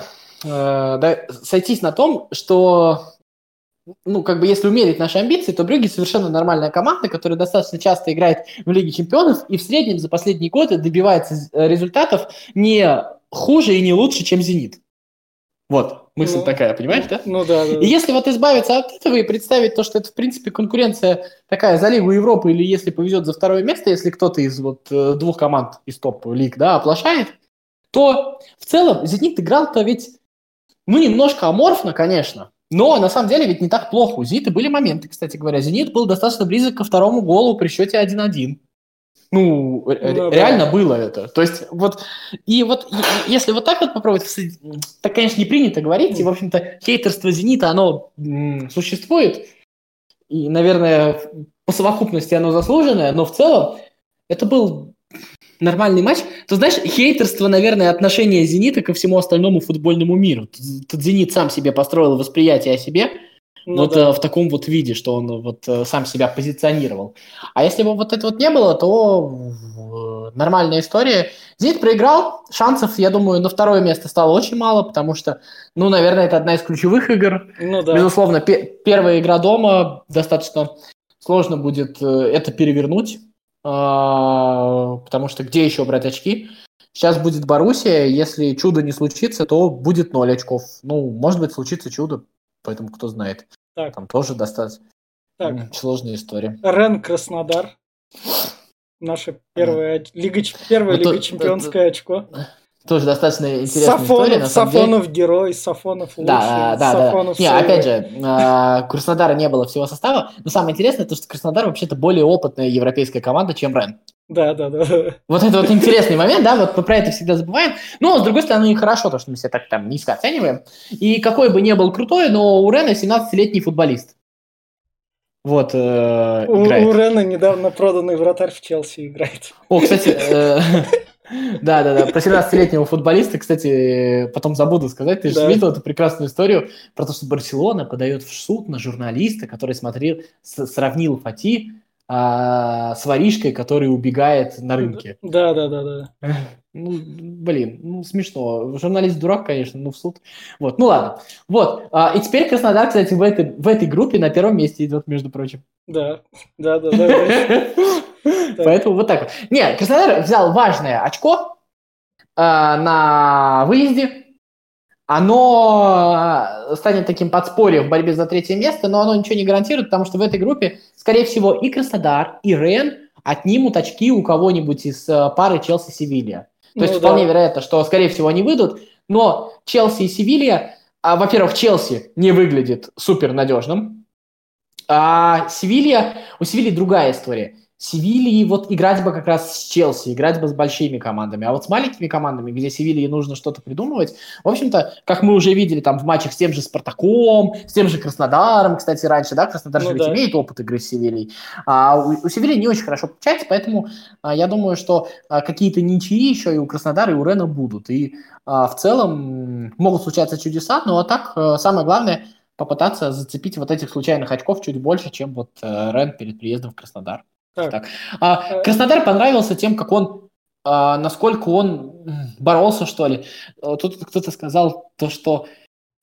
Speaker 3: э, да, сойтись на том, что ну, как бы, если умерить наши амбиции, то Брюги совершенно нормальная команда, которая достаточно часто играет в Лиге Чемпионов и в среднем за последние годы добивается э, результатов не хуже и не лучше, чем Зенит. Вот, мысль
Speaker 2: ну,
Speaker 3: такая, понимаешь, да?
Speaker 2: Ну да, да.
Speaker 3: И если вот избавиться от этого и представить то, что это, в принципе, конкуренция такая за Лигу Европы, или если повезет за второе место, если кто-то из вот э, двух команд из топ-лиг, да, оплошает, то в целом Зенит играл-то ведь, ну, немножко аморфно, конечно, но на самом деле ведь не так плохо. У Зенита были моменты, кстати говоря. Зенит был достаточно близок ко второму голу при счете 1-1. Ну, ну реально да. было это. То есть, вот, и вот, если вот так вот попробовать, так, конечно, не принято говорить, и, в общем-то, хейтерство «Зенита», оно м, существует, и, наверное, по совокупности оно заслуженное, но в целом это был нормальный матч. То знаешь, хейтерство, наверное, отношение «Зенита» ко всему остальному футбольному миру. Тут «Зенит» сам себе построил восприятие о себе – ну, вот да. э, в таком вот виде, что он вот э, сам себя позиционировал. А если бы вот это вот не было, то э, нормальная история. Зенит проиграл, шансов, я думаю, на второе место стало очень мало, потому что, ну, наверное, это одна из ключевых игр. Ну, да. Безусловно, пе- первая игра дома достаточно сложно будет э, это перевернуть, э, потому что где еще брать очки? Сейчас будет Боруссия, если чудо не случится, то будет 0 очков. Ну, может быть, случится чудо, поэтому кто знает. Так. Там тоже достаточно так. сложная история.
Speaker 2: Рен Краснодар. Наша первая, лига, первая ну, лига то, чемпионское то, очко.
Speaker 3: Тоже достаточно интересная
Speaker 2: Сафонов,
Speaker 3: история. На
Speaker 2: Сафонов деле. герой, Сафонов лучший.
Speaker 3: Да, да, Сафонов да. Не, опять же, э, Краснодара не было всего состава, но самое интересное, то, что Краснодар вообще-то более опытная европейская команда, чем Рен.
Speaker 2: Да, да, да.
Speaker 3: Вот это вот интересный момент, да, вот мы про это всегда забываем. Но, с другой стороны, хорошо то, что мы себя так там низко оцениваем. И какой бы ни был крутой, но у Рена 17-летний футболист. Вот, э,
Speaker 2: у, играет. у Рена недавно проданный вратарь в Челси играет.
Speaker 3: О, кстати, э, [laughs] да, да, да. Про 17-летнего футболиста, кстати, потом забуду сказать. Ты же да. видел эту прекрасную историю про то, что Барселона подает в суд на журналиста, который смотрел, сравнил Фати а, с воришкой, который убегает на рынке.
Speaker 2: Да, да, да, да. [laughs]
Speaker 3: Ну, блин, ну смешно. Журналист дурак, конечно, ну в суд. Вот, ну ладно. Вот. А, и теперь Краснодар, кстати, в этой, в этой группе на первом месте идет, между прочим.
Speaker 2: Да, да, да, да. [laughs]
Speaker 3: Поэтому вот так вот. Нет, Краснодар взял важное очко а, на выезде оно э, станет таким подспорьем в борьбе за третье место, но оно ничего не гарантирует, потому что в этой группе, скорее всего, и Краснодар, и Рен отнимут очки у кого-нибудь из э, пары Челси-Севилья. То ну, есть да. вполне вероятно, что, скорее всего, они выйдут, но Челси и Севилья, а, во-первых, Челси не выглядит супер надежным, а Севилья, у Севильи другая история. Севильи вот играть бы как раз с Челси, играть бы с большими командами. А вот с маленькими командами, где Севилье нужно что-то придумывать, в общем-то, как мы уже видели там в матчах с тем же Спартаком, с тем же Краснодаром, кстати, раньше, да, Краснодар ну, же да. имеет опыт игры с Севильей. А у, у Севильи не очень хорошо получается, поэтому а, я думаю, что а, какие-то ничьи еще и у Краснодара, и у Рена будут. И а, в целом могут случаться чудеса, но а так а, самое главное попытаться зацепить вот этих случайных очков чуть больше, чем вот а, Рен перед приездом в Краснодар. Так. так. А, Краснодар понравился тем, как он, а, насколько он боролся, что ли. Э, тут кто-то сказал то, что,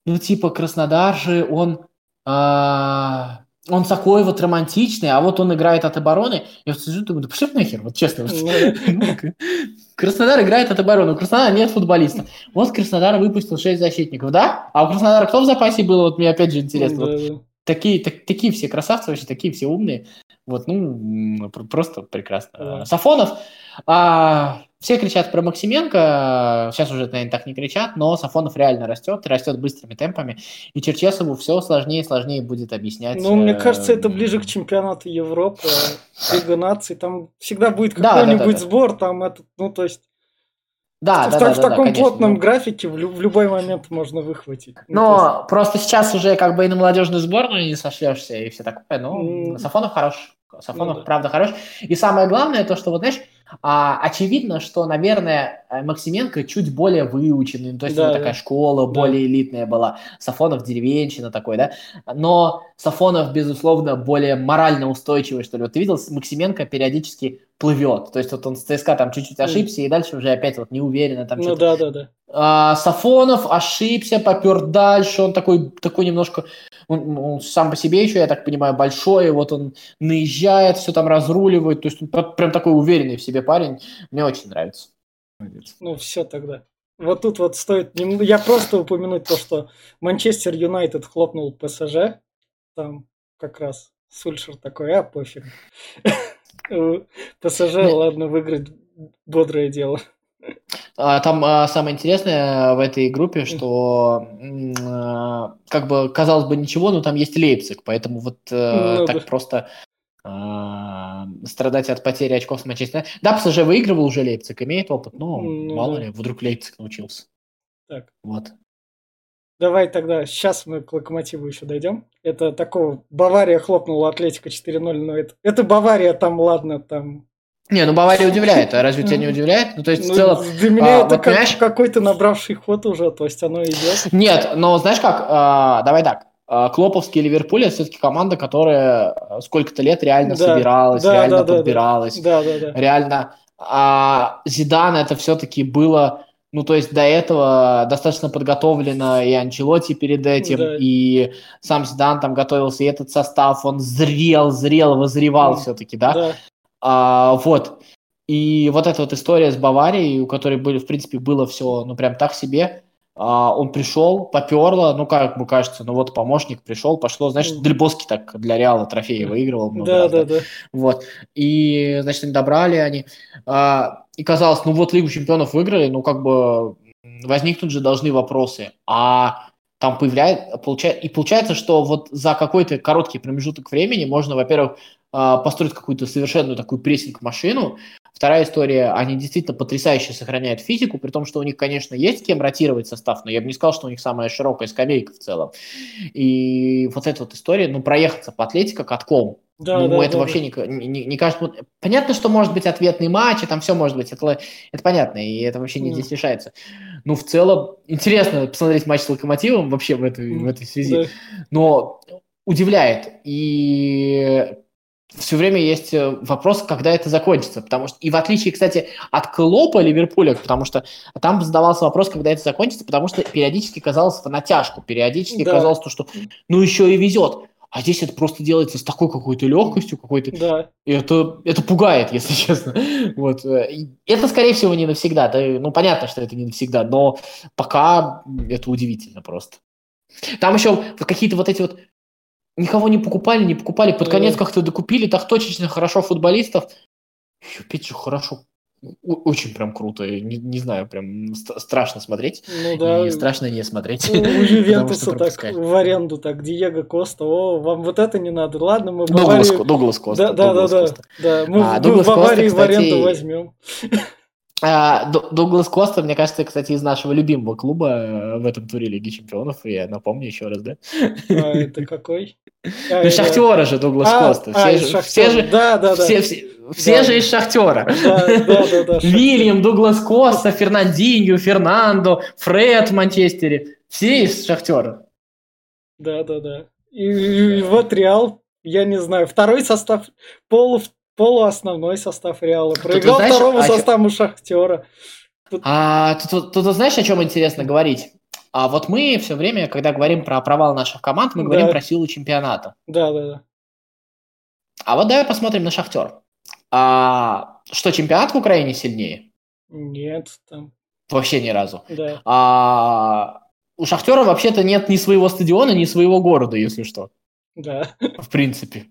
Speaker 3: ну, типа, Краснодар же, он, а, он такой вот романтичный, а вот он играет от обороны. Я вот сижу, думаю, да пошли нахер, вот честно. Ну, [laughs] Краснодар играет от обороны, у Краснодара нет футболиста. Вот Краснодар выпустил 6 защитников, да? А у Краснодара кто в запасе был? Вот мне опять же интересно. Вот такие, так, такие все красавцы вообще, такие все умные. Вот, ну, просто прекрасно. Да. Сафонов, а, все кричат про Максименко, сейчас уже, наверное, так не кричат, но Сафонов реально растет, растет быстрыми темпами, и Черчесову все сложнее и сложнее будет объяснять.
Speaker 2: Ну, мне кажется, это ближе к чемпионату Европы, Лига наций, там всегда будет какой-нибудь да, да, да, сбор, там это, ну, то есть
Speaker 3: Да,
Speaker 2: в,
Speaker 3: да,
Speaker 2: в,
Speaker 3: да,
Speaker 2: в
Speaker 3: да,
Speaker 2: таком
Speaker 3: конечно,
Speaker 2: плотном
Speaker 3: ну.
Speaker 2: графике в, в любой момент можно выхватить. Ну, есть-
Speaker 3: Но просто сейчас уже как бы и на молодежную сборную не сошлешься, и все такое. Но
Speaker 2: М.
Speaker 3: Сафонов хорош. Сафонов,
Speaker 2: Ну да.
Speaker 3: правда, хорош. И самое главное, то, что, вот знаешь, а, очевидно, что, наверное, Максименко чуть более выученный, ну, то есть у
Speaker 2: Да,
Speaker 3: него
Speaker 2: да.
Speaker 3: такая школа
Speaker 2: Да.
Speaker 3: более элитная была, Сафонов деревенщина такой, да, но Сафонов, безусловно, более морально устойчивый, что ли. Вот ты видел, Максименко периодически плывет, то есть вот он с ЦСКА там чуть-чуть ошибся, и дальше уже опять вот неуверенно там
Speaker 2: ну
Speaker 3: что-то
Speaker 2: да, да, да.
Speaker 3: А, Сафонов ошибся, попер дальше, он такой, такой немножко, он, он сам по себе еще, я так понимаю, большой, вот он наезжает, все там разруливает, то есть он пр- прям такой уверенный в себе парень, мне очень нравится.
Speaker 2: Ну все тогда. Вот тут вот стоит... Я просто упомянуть то, что Манчестер Юнайтед хлопнул ПСЖ. Там как раз Сульшер такой, а пофиг. [laughs] ПСЖ, ладно, выиграть бодрое дело.
Speaker 3: А, Там а, самое интересное в этой группе, что а, как бы казалось бы ничего, но там есть Лейпциг, поэтому вот э,
Speaker 2: Ну
Speaker 3: так
Speaker 2: да.
Speaker 3: просто страдать от потери очков с Манчестер. Да, ПСЖ выигрывал уже Лейпциг, имеет опыт, но
Speaker 2: Ну
Speaker 3: мало
Speaker 2: да.
Speaker 3: ли, вдруг Лейпциг научился.
Speaker 2: Так,
Speaker 3: Вот.
Speaker 2: давай тогда, сейчас мы к Локомотиву еще дойдем. Это такого, Бавария хлопнула Атлетика 4-0, но это, это Бавария, там, ладно, там...
Speaker 3: Не, ну Бавария удивляет, а разве тебя не удивляет? Ну, то есть,
Speaker 2: Ну,
Speaker 3: в целом...
Speaker 2: для меня
Speaker 3: а,
Speaker 2: это
Speaker 3: вот
Speaker 2: как-
Speaker 3: понимаешь-
Speaker 2: какой-то набравший ход уже, то есть оно идет.
Speaker 3: Нет, но знаешь как, а, давай так, а, Клоповский Ливерпуль это все-таки команда, которая сколько-то лет реально
Speaker 2: Да,
Speaker 3: собиралась,
Speaker 2: да,
Speaker 3: реально
Speaker 2: да, да, да.
Speaker 3: подбиралась,
Speaker 2: Да, да, да.
Speaker 3: реально. А Зидан это все-таки было, ну то есть до этого достаточно подготовлено и Анчелоти перед этим,
Speaker 2: Да.
Speaker 3: и сам Зидан там готовился, и этот состав, он зрел, зрел, возревал
Speaker 2: Мгм.
Speaker 3: все-таки, да?
Speaker 2: Да.
Speaker 3: А, вот. И вот эта вот история с Баварией, у которой были, в принципе, было все, ну, прям так себе. А, он пришел, поперло, ну, как бы кажется, ну, вот помощник пришел, пошло, значит. Дельбоски так для Реала трофеи выигрывал много
Speaker 2: Да,
Speaker 3: раз,
Speaker 2: да, да.
Speaker 3: Вот. И, значит, они добрали они. А, и казалось, ну, вот Лигу Чемпионов выиграли, ну, как бы м, возникнуть же должны вопросы. А там появляется, получается, и получается, что вот за какой-то короткий промежуток времени можно, во-первых, построить какую-то совершенную такую прессинг-машину. Вторая история, они действительно потрясающе сохраняют физику, при том, что у них, конечно, есть кем ротировать состав, но я бы не сказал, что у них самая широкая скамейка в целом. И вот эта вот история, ну, проехаться по Атлетико катком,
Speaker 2: Да,
Speaker 3: ну,
Speaker 2: да,
Speaker 3: это
Speaker 2: да,
Speaker 3: вообще не, не, не кажется... Понятно, что может быть ответный матч, и там все может быть, это, это понятно, и это вообще не
Speaker 2: Да.
Speaker 3: здесь решается. Ну, в целом, интересно посмотреть матч с Локомотивом вообще в этой, в этой связи,
Speaker 2: да.
Speaker 3: но удивляет. И все время есть э, вопрос, когда это закончится. Потому что, и в отличие, кстати, от Клопа Ливерпуля, потому что там задавался вопрос, когда это закончится, потому что периодически казалось в натяжку, периодически
Speaker 2: Да.
Speaker 3: казалось то, что ну еще и везет. А здесь это просто делается с такой какой-то легкостью, какой-то
Speaker 2: Да.
Speaker 3: и это, это пугает, если [laughs] честно. Вот. э, Это, скорее всего, не навсегда. Да, ну, понятно, что это не навсегда, но пока это удивительно просто. Там еще какие-то вот эти вот никого не покупали, не покупали, под конец как-то докупили, так точечно хорошо футболистов. И опять же, хорошо. Очень прям круто. Не, не знаю, прям ст- страшно смотреть.
Speaker 2: Ну да.
Speaker 3: И страшно не смотреть.
Speaker 2: У [laughs] Ювентуса так в аренду так Диего Коста. О, вам вот это не надо. Ладно, мы
Speaker 3: Дуглас,
Speaker 2: Баварию...
Speaker 3: Дуглас Коста.
Speaker 2: Да, да, да, да. Мы,
Speaker 3: А,
Speaker 2: мы
Speaker 3: Дуглас
Speaker 2: в Баварии
Speaker 3: Коста,
Speaker 2: в аренду возьмем.
Speaker 3: А, Ду- Дуглас Коста, мне кажется, кстати, из нашего любимого клуба э, в этом туре Лиги Чемпионов. И я напомню еще раз, да?
Speaker 2: А это какой? [laughs] А,
Speaker 3: Ну,
Speaker 2: это-
Speaker 3: Шахтера же Дуглас
Speaker 2: А,
Speaker 3: Коста.
Speaker 2: а,
Speaker 3: Все
Speaker 2: из
Speaker 3: же, все же,
Speaker 2: Да, да, да.
Speaker 3: все, все, все
Speaker 2: Да.
Speaker 3: же из Шахтера.
Speaker 2: Да, да, да, да. [laughs]
Speaker 3: Вильям, Дуглас Коста, Фернандинho, Фернандо, Фред в Манчестере. Все из Шахтера.
Speaker 2: Да, да, да. И, и- вот Реал, я не знаю, второй состав, полу, полуосновной состав Реала. Проиграл
Speaker 3: знаешь,
Speaker 2: второму
Speaker 3: а чё-
Speaker 2: составу Шахтера.
Speaker 3: А тут, тут вот знаешь, о чем интересно говорить? А вот мы все время, когда говорим про провал наших команд, мы
Speaker 2: Да.
Speaker 3: говорим про силу чемпионата.
Speaker 2: Да, да, да.
Speaker 3: А вот давай посмотрим на Шахтер. А, что, чемпионат в Украине сильнее?
Speaker 2: Нет, там,
Speaker 3: Вообще ни разу.
Speaker 2: да.
Speaker 3: А у Шахтера вообще-то нет ни своего стадиона, ни своего города, если что,
Speaker 2: Да.
Speaker 3: в принципе.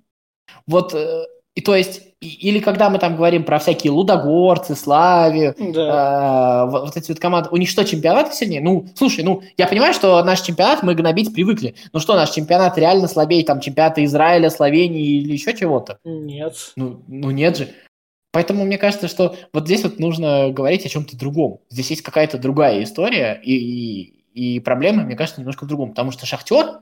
Speaker 3: Вот, э, и то есть, или когда мы там говорим про всякие Лудогорцы, Слави,
Speaker 2: Да.
Speaker 3: э, вот, вот эти вот команды, у них что, чемпионаты сильнее? Ну, слушай, ну, я понимаю, что наш чемпионат мы гнобить привыкли. Ну что, наш чемпионат реально слабее, там, чемпионата Израиля, Словении или еще чего-то?
Speaker 2: Нет.
Speaker 3: Ну, ну нет же. Поэтому мне кажется, что вот здесь вот нужно говорить о чем-то другом. Здесь есть какая-то другая история, и, и, и проблема, мне кажется, немножко в другом. Потому что Шахтер,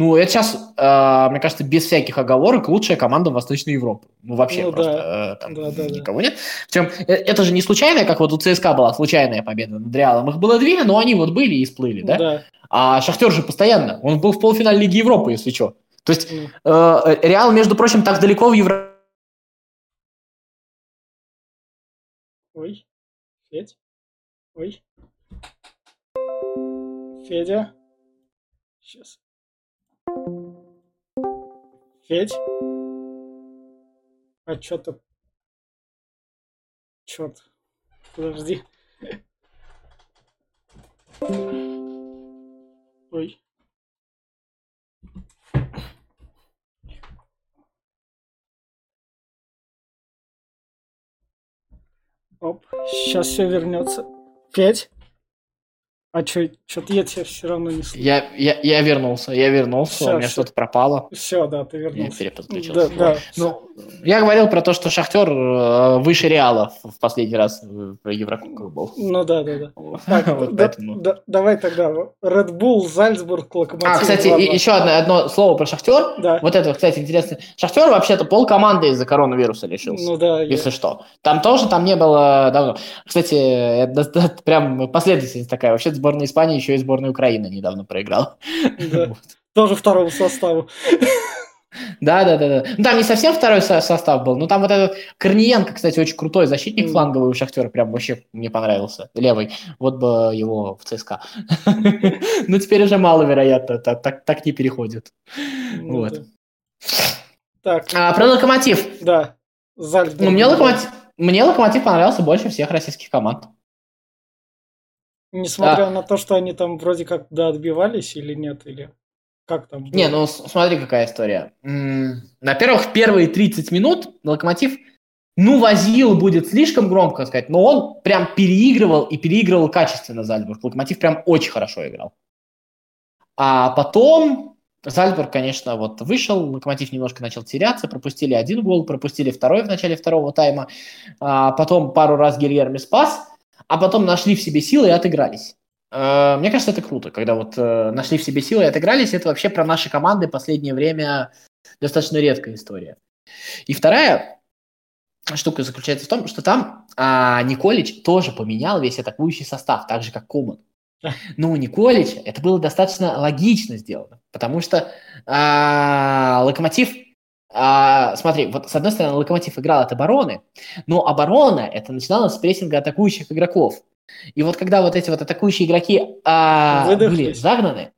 Speaker 3: ну, это сейчас, э, мне кажется, без всяких оговорок лучшая команда Восточной Европы. Ну, вообще ну, просто да. э, там да, да, никого да. нет. Причем э, это же не случайно, как вот у ЦСКА была случайная победа над Реалом. Их было две, но они вот были и сплыли, да? да. А Шахтер же постоянно. Он был в полуфинале Лиги Европы, если что. То есть mm. э, Реал, между прочим, так далеко в Европе
Speaker 2: Ой, Федь? Ой. Федя? Сейчас. Федь? А что-то... Черт. Подожди. Ой. Оп, сейчас все вернется. Пять. А что, что-то я тебя все равно не
Speaker 3: слышу. Я, я, я вернулся, я вернулся, все, у меня что-то пропало.
Speaker 2: Все, да, ты вернулся.
Speaker 3: Я переподключился. Да, да. Ну, я говорил про то, что Шахтер э, выше Реала в последний раз про Еврокубок был.
Speaker 2: Ну да, да, да. Так, [laughs] вот да, да, давай тогда. Red Bull, Зальцбург, Локомотив.
Speaker 3: А, кстати, и, еще одно, одно слово про Шахтер. Да. Вот это, кстати, интересно. Шахтер вообще-то пол команды из-за коронавируса лишился. Ну да. Если я... что. Там тоже, там не было давно. Кстати, это, это прям последовательность такая. Вообще сборная Испании еще и сборная Украины недавно проиграл.
Speaker 2: Да. [laughs] Тоже второго состава.
Speaker 3: Да, да, да, да. Ну, там не совсем второй со- состав был, но там вот этот Корниенко, кстати, очень крутой защитник mm. фланговый у Шахтера, прям вообще мне понравился. Левый. Вот бы его в ЦСКА. [laughs] Ну, теперь уже маловероятно, так, не переходит. Ну вот. Так. А, про локомотив.
Speaker 2: Да.
Speaker 3: Ну, мне локомотив, мне локомотив понравился больше всех российских команд.
Speaker 2: Несмотря а... на то, что они там вроде как да, отбивались или нет, или как там? Было?
Speaker 3: Не, ну смотри, какая история. На первых первые 30 минут Локомотив, ну, возил будет слишком громко сказать, но он прям переигрывал и переигрывал качественно Зальцбург. Локомотив прям очень хорошо играл. А потом Зальцбург, конечно, вот вышел, Локомотив немножко начал теряться, пропустили один гол, пропустили второй в начале второго тайма, а потом пару раз Гильерми спас, а потом нашли в себе силы и отыгрались. Э, мне кажется, это круто, когда вот э, нашли в себе силы и отыгрались. Это вообще про наши команды последнее время достаточно редкая история. И вторая штука заключается в том, что там а, Николич тоже поменял весь атакующий состав, так же, как Куман. Но у Николича это было достаточно логично сделано, потому что а, Локомотив а, смотри, вот с одной стороны, Локомотив играл от обороны, но оборона это начиналось с прессинга атакующих игроков. И вот когда вот эти вот атакующие игроки а, были загнаны,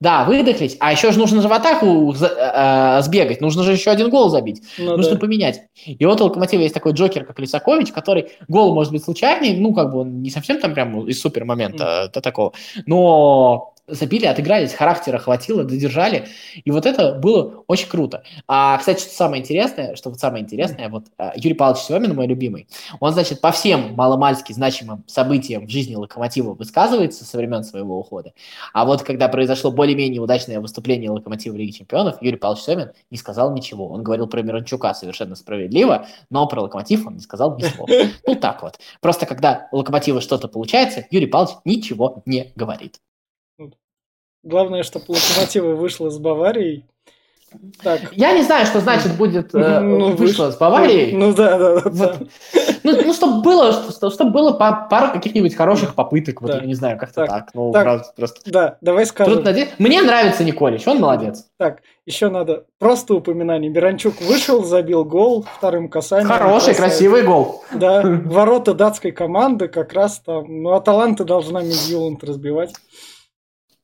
Speaker 3: да, выдохлись, а еще же нужно же в атаку а, сбегать, нужно же еще один гол забить, ну, нужно да. поменять. И вот у Локомотива есть такой Джокер, как Лисакович, который гол может быть случайный, ну, как бы он не совсем там прям из супер момента mm. такого, но забили, отыгрались, характера хватило, додержали. И вот это было очень круто. А, кстати, что самое интересное, что вот самое интересное, вот а, Юрий Павлович Семин, мой любимый, он, значит, по всем маломальски значимым событиям в жизни Локомотива высказывается со времен своего ухода. А вот когда произошло более-менее удачное выступление Локомотива в Лиге Чемпионов, Юрий Павлович Семин не сказал ничего. Он говорил про Миранчука совершенно справедливо, но про Локомотив он не сказал ни слова. Ну так вот. Просто когда у Локомотива что-то получается, Юрий Павлович ничего не говорит.
Speaker 2: Главное, чтобы Локомотива вышла с Баварией.
Speaker 3: Так. Я не знаю, что значит будет э, ну, вышло с Баварией.
Speaker 2: Ну, ну да, да, да. Вот.
Speaker 3: Ну, ну чтобы было, чтобы, чтобы было пару каких-нибудь хороших попыток, вот да. я не знаю, как-то так. так. Ну,
Speaker 2: так, правда, просто. Да, давай скажем. Тут
Speaker 3: наде... Мне нравится Николич, он молодец.
Speaker 2: Так, еще надо просто упоминание. Миранчук вышел, забил гол вторым касанием.
Speaker 3: Хороший, красивый гол.
Speaker 2: Да, ворота датской команды как раз там. Ну, Аталанта должна Мидьюланд разбивать.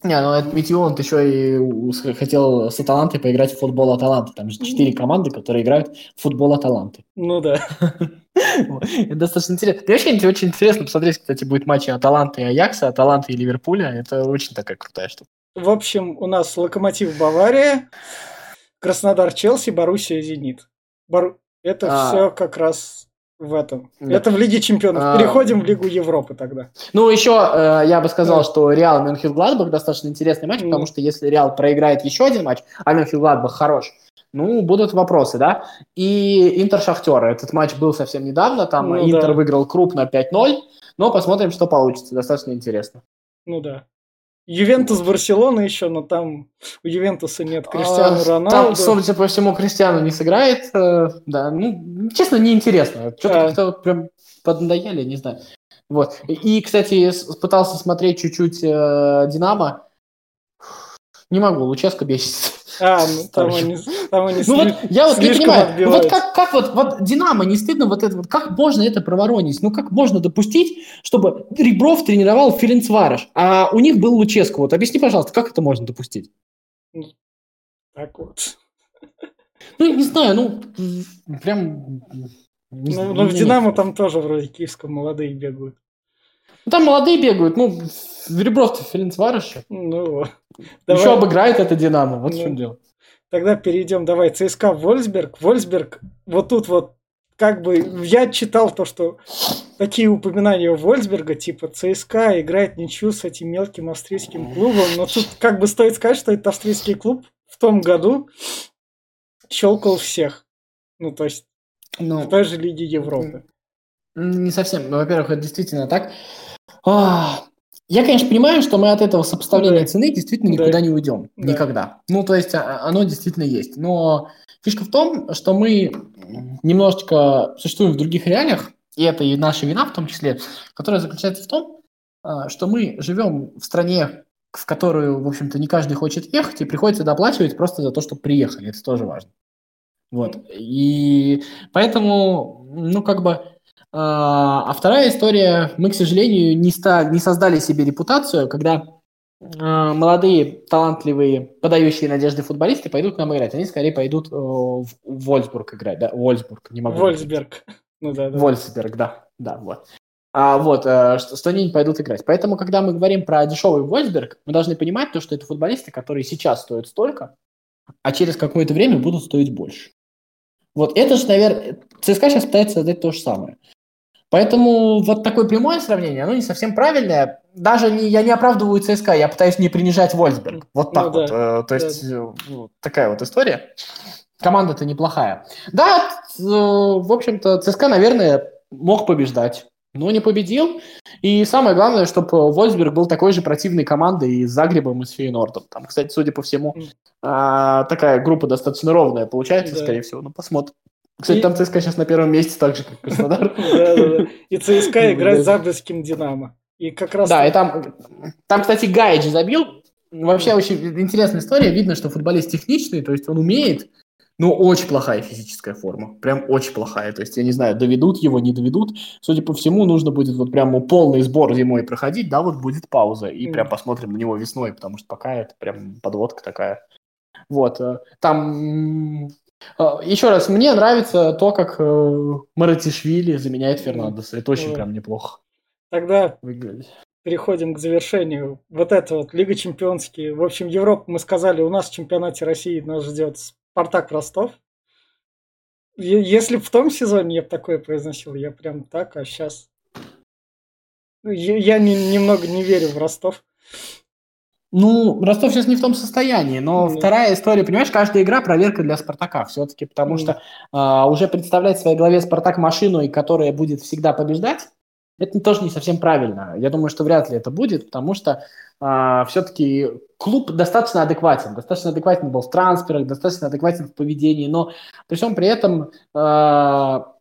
Speaker 3: Не, ну это Метеон еще и хотел с Аталантой поиграть в футбол Аталанты. Там же четыре команды, которые играют в футбол Аталанты.
Speaker 2: Ну да. [laughs]
Speaker 3: Это достаточно интересно. Мне очень, очень интересно посмотреть, кстати, будет матчи Аталанты и Аякса, Аталанты и Ливерпуля. Это очень такая крутая штука.
Speaker 2: В общем, у нас Локомотив Бавария, Краснодар Челси, Боруссия Зенит. Бар... Это а... все как раз в этом. Да. Это в Лиге Чемпионов. А... Переходим в Лигу Европы тогда.
Speaker 3: Ну, еще э, я бы сказал, да. что Реал Мюнхен Гладбах достаточно интересный матч, mm. потому что если Реал проиграет еще один матч, а Мюнхен Гладбах хорош, ну, будут вопросы, да. И Интер Шахтер. Этот матч был совсем недавно. Там ну, Интер да. выиграл крупно 5-0. Но посмотрим, что получится. Достаточно интересно.
Speaker 2: Ну да. Ювентус Барселона еще, но там у Ювентуса нет Криштиану а, Роналду. Там,
Speaker 3: судя по всему, Криштиану не сыграет. Э, да, ну, честно, неинтересно. Что-то а. как-то прям поднадоели, не знаю. Вот. И, кстати, пытался смотреть чуть-чуть э, Динамо. Не могу, Луческо бесит.
Speaker 2: А, [laughs] ну там они, там они
Speaker 3: ну, вот, я вот не понимаю, ну, вот как, как вот, вот Динамо не стыдно вот это вот, как можно это проворонить? Ну как можно допустить, чтобы Ребров тренировал Ференцварыш, а у них был Луческо? Вот объясни, пожалуйста, как это можно допустить?
Speaker 2: Так вот.
Speaker 3: Ну, не знаю, ну, прям...
Speaker 2: Не, ну, ну, в Динамо там тоже вроде киевском молодые бегают.
Speaker 3: Ну, там молодые бегают, ну, Ребров-то Ференцварыш.
Speaker 2: Ну,
Speaker 3: Давай. Еще обыграет это Динамо, вот ну, в чем дело.
Speaker 2: Тогда перейдем, давай, ЦСКА Вольсберг. Вольсберг, вот тут вот, как бы, я читал то, что такие упоминания Вольсберга, типа ЦСКА играет ничью с этим мелким австрийским клубом, но тут как бы стоит сказать, что этот австрийский клуб в том году щелкал всех. Ну, то есть, ну, в той же Лиге Европы.
Speaker 3: Не совсем. Во-первых, это действительно так. А, я, конечно, понимаю, что мы от этого сопоставления да. цены действительно никуда да. не уйдем. Да. Никогда. Ну, то есть а, оно действительно есть. Но фишка в том, что мы немножечко существуем в других реалиях, и это и наша вина в том числе, которая заключается в том, а, что мы живем в стране, в которую, в общем-то, не каждый хочет ехать, и приходится доплачивать просто за то, чтобы приехали. Это тоже важно. Вот. И поэтому, ну, как бы, а, а вторая история, мы, к сожалению, не, ста, не создали себе репутацию, когда а, молодые, талантливые, подающие надежды футболисты пойдут к нам играть. Они скорее пойдут э, в Вольсбург играть, да, Вольсбург, не могу.
Speaker 2: Вольсберг. [laughs] Ну да,
Speaker 3: да. Вольсберг, да, да, вот. А вот, э, что, что они не пойдут играть. Поэтому, когда мы говорим про дешевый Вольсберг, мы должны понимать то, что это футболисты, которые сейчас стоят столько, а через какое-то время будут стоить больше. Вот это же, наверное, ЦСКА сейчас пытается создать то же самое. Поэтому вот такое прямое сравнение, оно не совсем правильное. Даже не, я не оправдываю ЦСКА, я пытаюсь не принижать Вольсберг. Вот так ну, вот. Да, э, то есть да. э, такая вот история. Команда-то неплохая. Да, э, в общем-то, ЦСКА, наверное, мог побеждать, но не победил. И самое главное, чтобы Вольсберг был такой же противной командой и с Загребом, и с Фейнордом. Там, кстати, судя по всему, э, такая группа достаточно ровная получается, да. скорее всего. Ну, посмотрим. Кстати, и... там ЦСКА сейчас на первом месте, так же, как Краснодар. [laughs]
Speaker 2: И ЦСКА играет с Загребским Динамо. И как раз...
Speaker 3: Да, и там, там, кстати, Гаич забил. Вообще очень интересная история. Видно, что футболист техничный, то есть он умеет, но очень плохая физическая форма. Прям очень плохая. То есть, я не знаю, доведут его, не доведут. Судя по всему, нужно будет вот прям полный сбор зимой проходить, да, вот будет пауза. И прям посмотрим на него весной, потому что пока это прям подводка такая. Вот. Э, там а, Еще раз, мне нравится то, как э, Маратишвили заменяет Фернандеса. Это очень прям неплохо.
Speaker 2: Тогда выглядит. переходим к завершению. Вот это вот Лига Чемпионский. В общем, Европа, мы сказали, у нас в чемпионате России нас ждет Спартак Ростов. Если бы в том сезоне я бы такое произносил, я прям так, а сейчас... Я, я не, немного не верю в Ростов.
Speaker 3: Ну, Ростов сейчас не в том состоянии, но mm. вторая история, понимаешь, каждая игра проверка для Спартака все-таки, потому mm. что а, уже представлять в своей голове Спартак машину, и которая будет всегда побеждать, это тоже не совсем правильно. Я думаю, что вряд ли это будет, потому что а, все-таки клуб достаточно адекватен, достаточно адекватен был в трансферах, достаточно адекватен в поведении, но при всем при этом а,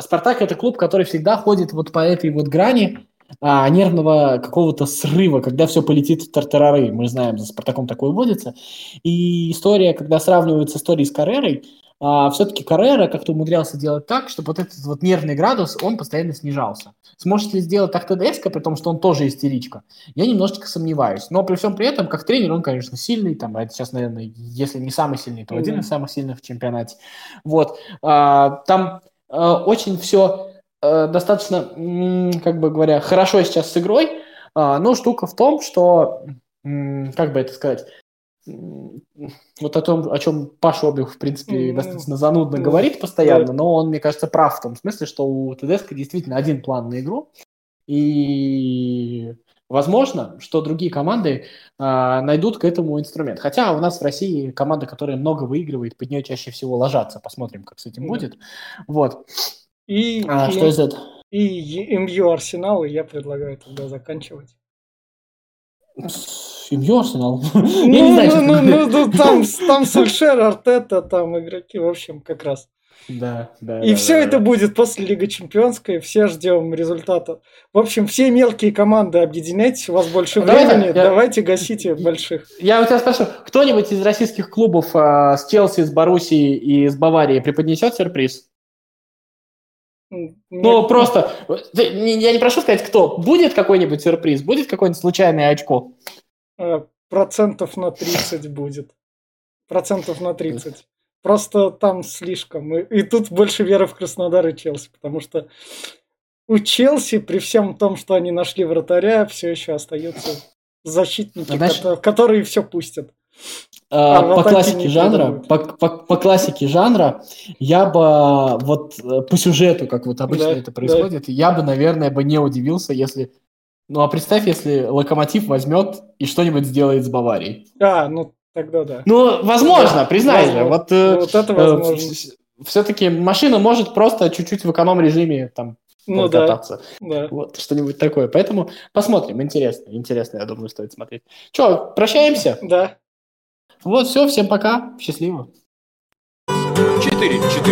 Speaker 3: Спартак это клуб, который всегда ходит вот по этой вот грани, а, нервного какого-то срыва, когда все полетит в тартарары. Мы знаем, за Спартаком такое вводится. И история, когда сравнивают с историей с Каррерой, а, все-таки Каррера как-то умудрялся делать так, чтобы вот этот вот нервный градус, он постоянно снижался. Сможет ли сделать так ТДСК, при том, что он тоже истеричка? Я немножечко сомневаюсь. Но при всем при этом, как тренер, он, конечно, сильный. Там, это сейчас, наверное, если не самый сильный, то mm-hmm. один из самых сильных в чемпионате. Вот. А, там а, очень все достаточно, как бы говоря, хорошо сейчас с игрой, а, но штука в том, что, как бы это сказать, вот о том, о чем Паша Обих, в принципе, достаточно занудно говорит постоянно, но он, мне кажется, прав в том смысле, что у ТДСК действительно один план на игру, и возможно, что другие команды а, найдут к этому инструмент. Хотя у нас в России команда, которая много выигрывает, под нее чаще всего ложатся. Посмотрим, как с этим будет. Вот.
Speaker 2: И, а, и, что из этого? И МЮ Арсенал, и я предлагаю тогда заканчивать.
Speaker 3: МЮ Арсенал? [laughs]
Speaker 2: Ну, ну, ну, ну, ну, там, [laughs] там Сульшер, Артета, там игроки, в общем, как раз.
Speaker 3: Да, да.
Speaker 2: И
Speaker 3: да,
Speaker 2: все
Speaker 3: да,
Speaker 2: это да. будет после Лиги Чемпионской, все ждем результата. В общем, все мелкие команды объединяйтесь, у вас больше давайте, времени, я... давайте гасите больших.
Speaker 3: Я у тебя спрашиваю, кто-нибудь из российских клубов а, с Челси, с Боруссией и с Баварией преподнесет сюрприз? Нет. Ну, просто, я не прошу сказать, кто. Будет какой-нибудь сюрприз? Будет какое-нибудь случайное очко?
Speaker 2: А, процентов на 30 будет. Процентов на 30. Просто там слишком. И, и тут больше веры в Краснодар и Челси, потому что у Челси, при всем том, что они нашли вратаря, все еще остаются защитники, Знаешь, которые все пустят.
Speaker 3: А, а по классике жанра, по, по, по классике жанра, я бы вот э, по сюжету, как вот обычно да, это происходит, да. я бы, наверное, бы не удивился, если ну а представь, если Локомотив возьмет и что-нибудь сделает с Баварией.
Speaker 2: А, ну Тогда да.
Speaker 3: Ну, возможно, да, признай возможно. же. Вот, э, вот это э, возможно. Все-таки машина может просто чуть-чуть в эконом-режиме там ну, кататься. Да, да. Вот, что-нибудь такое. Поэтому посмотрим. Интересно, интересно, я думаю, стоит смотреть. Че, прощаемся?
Speaker 2: Да.
Speaker 3: Вот, все, всем пока. Счастливо. 4, 4.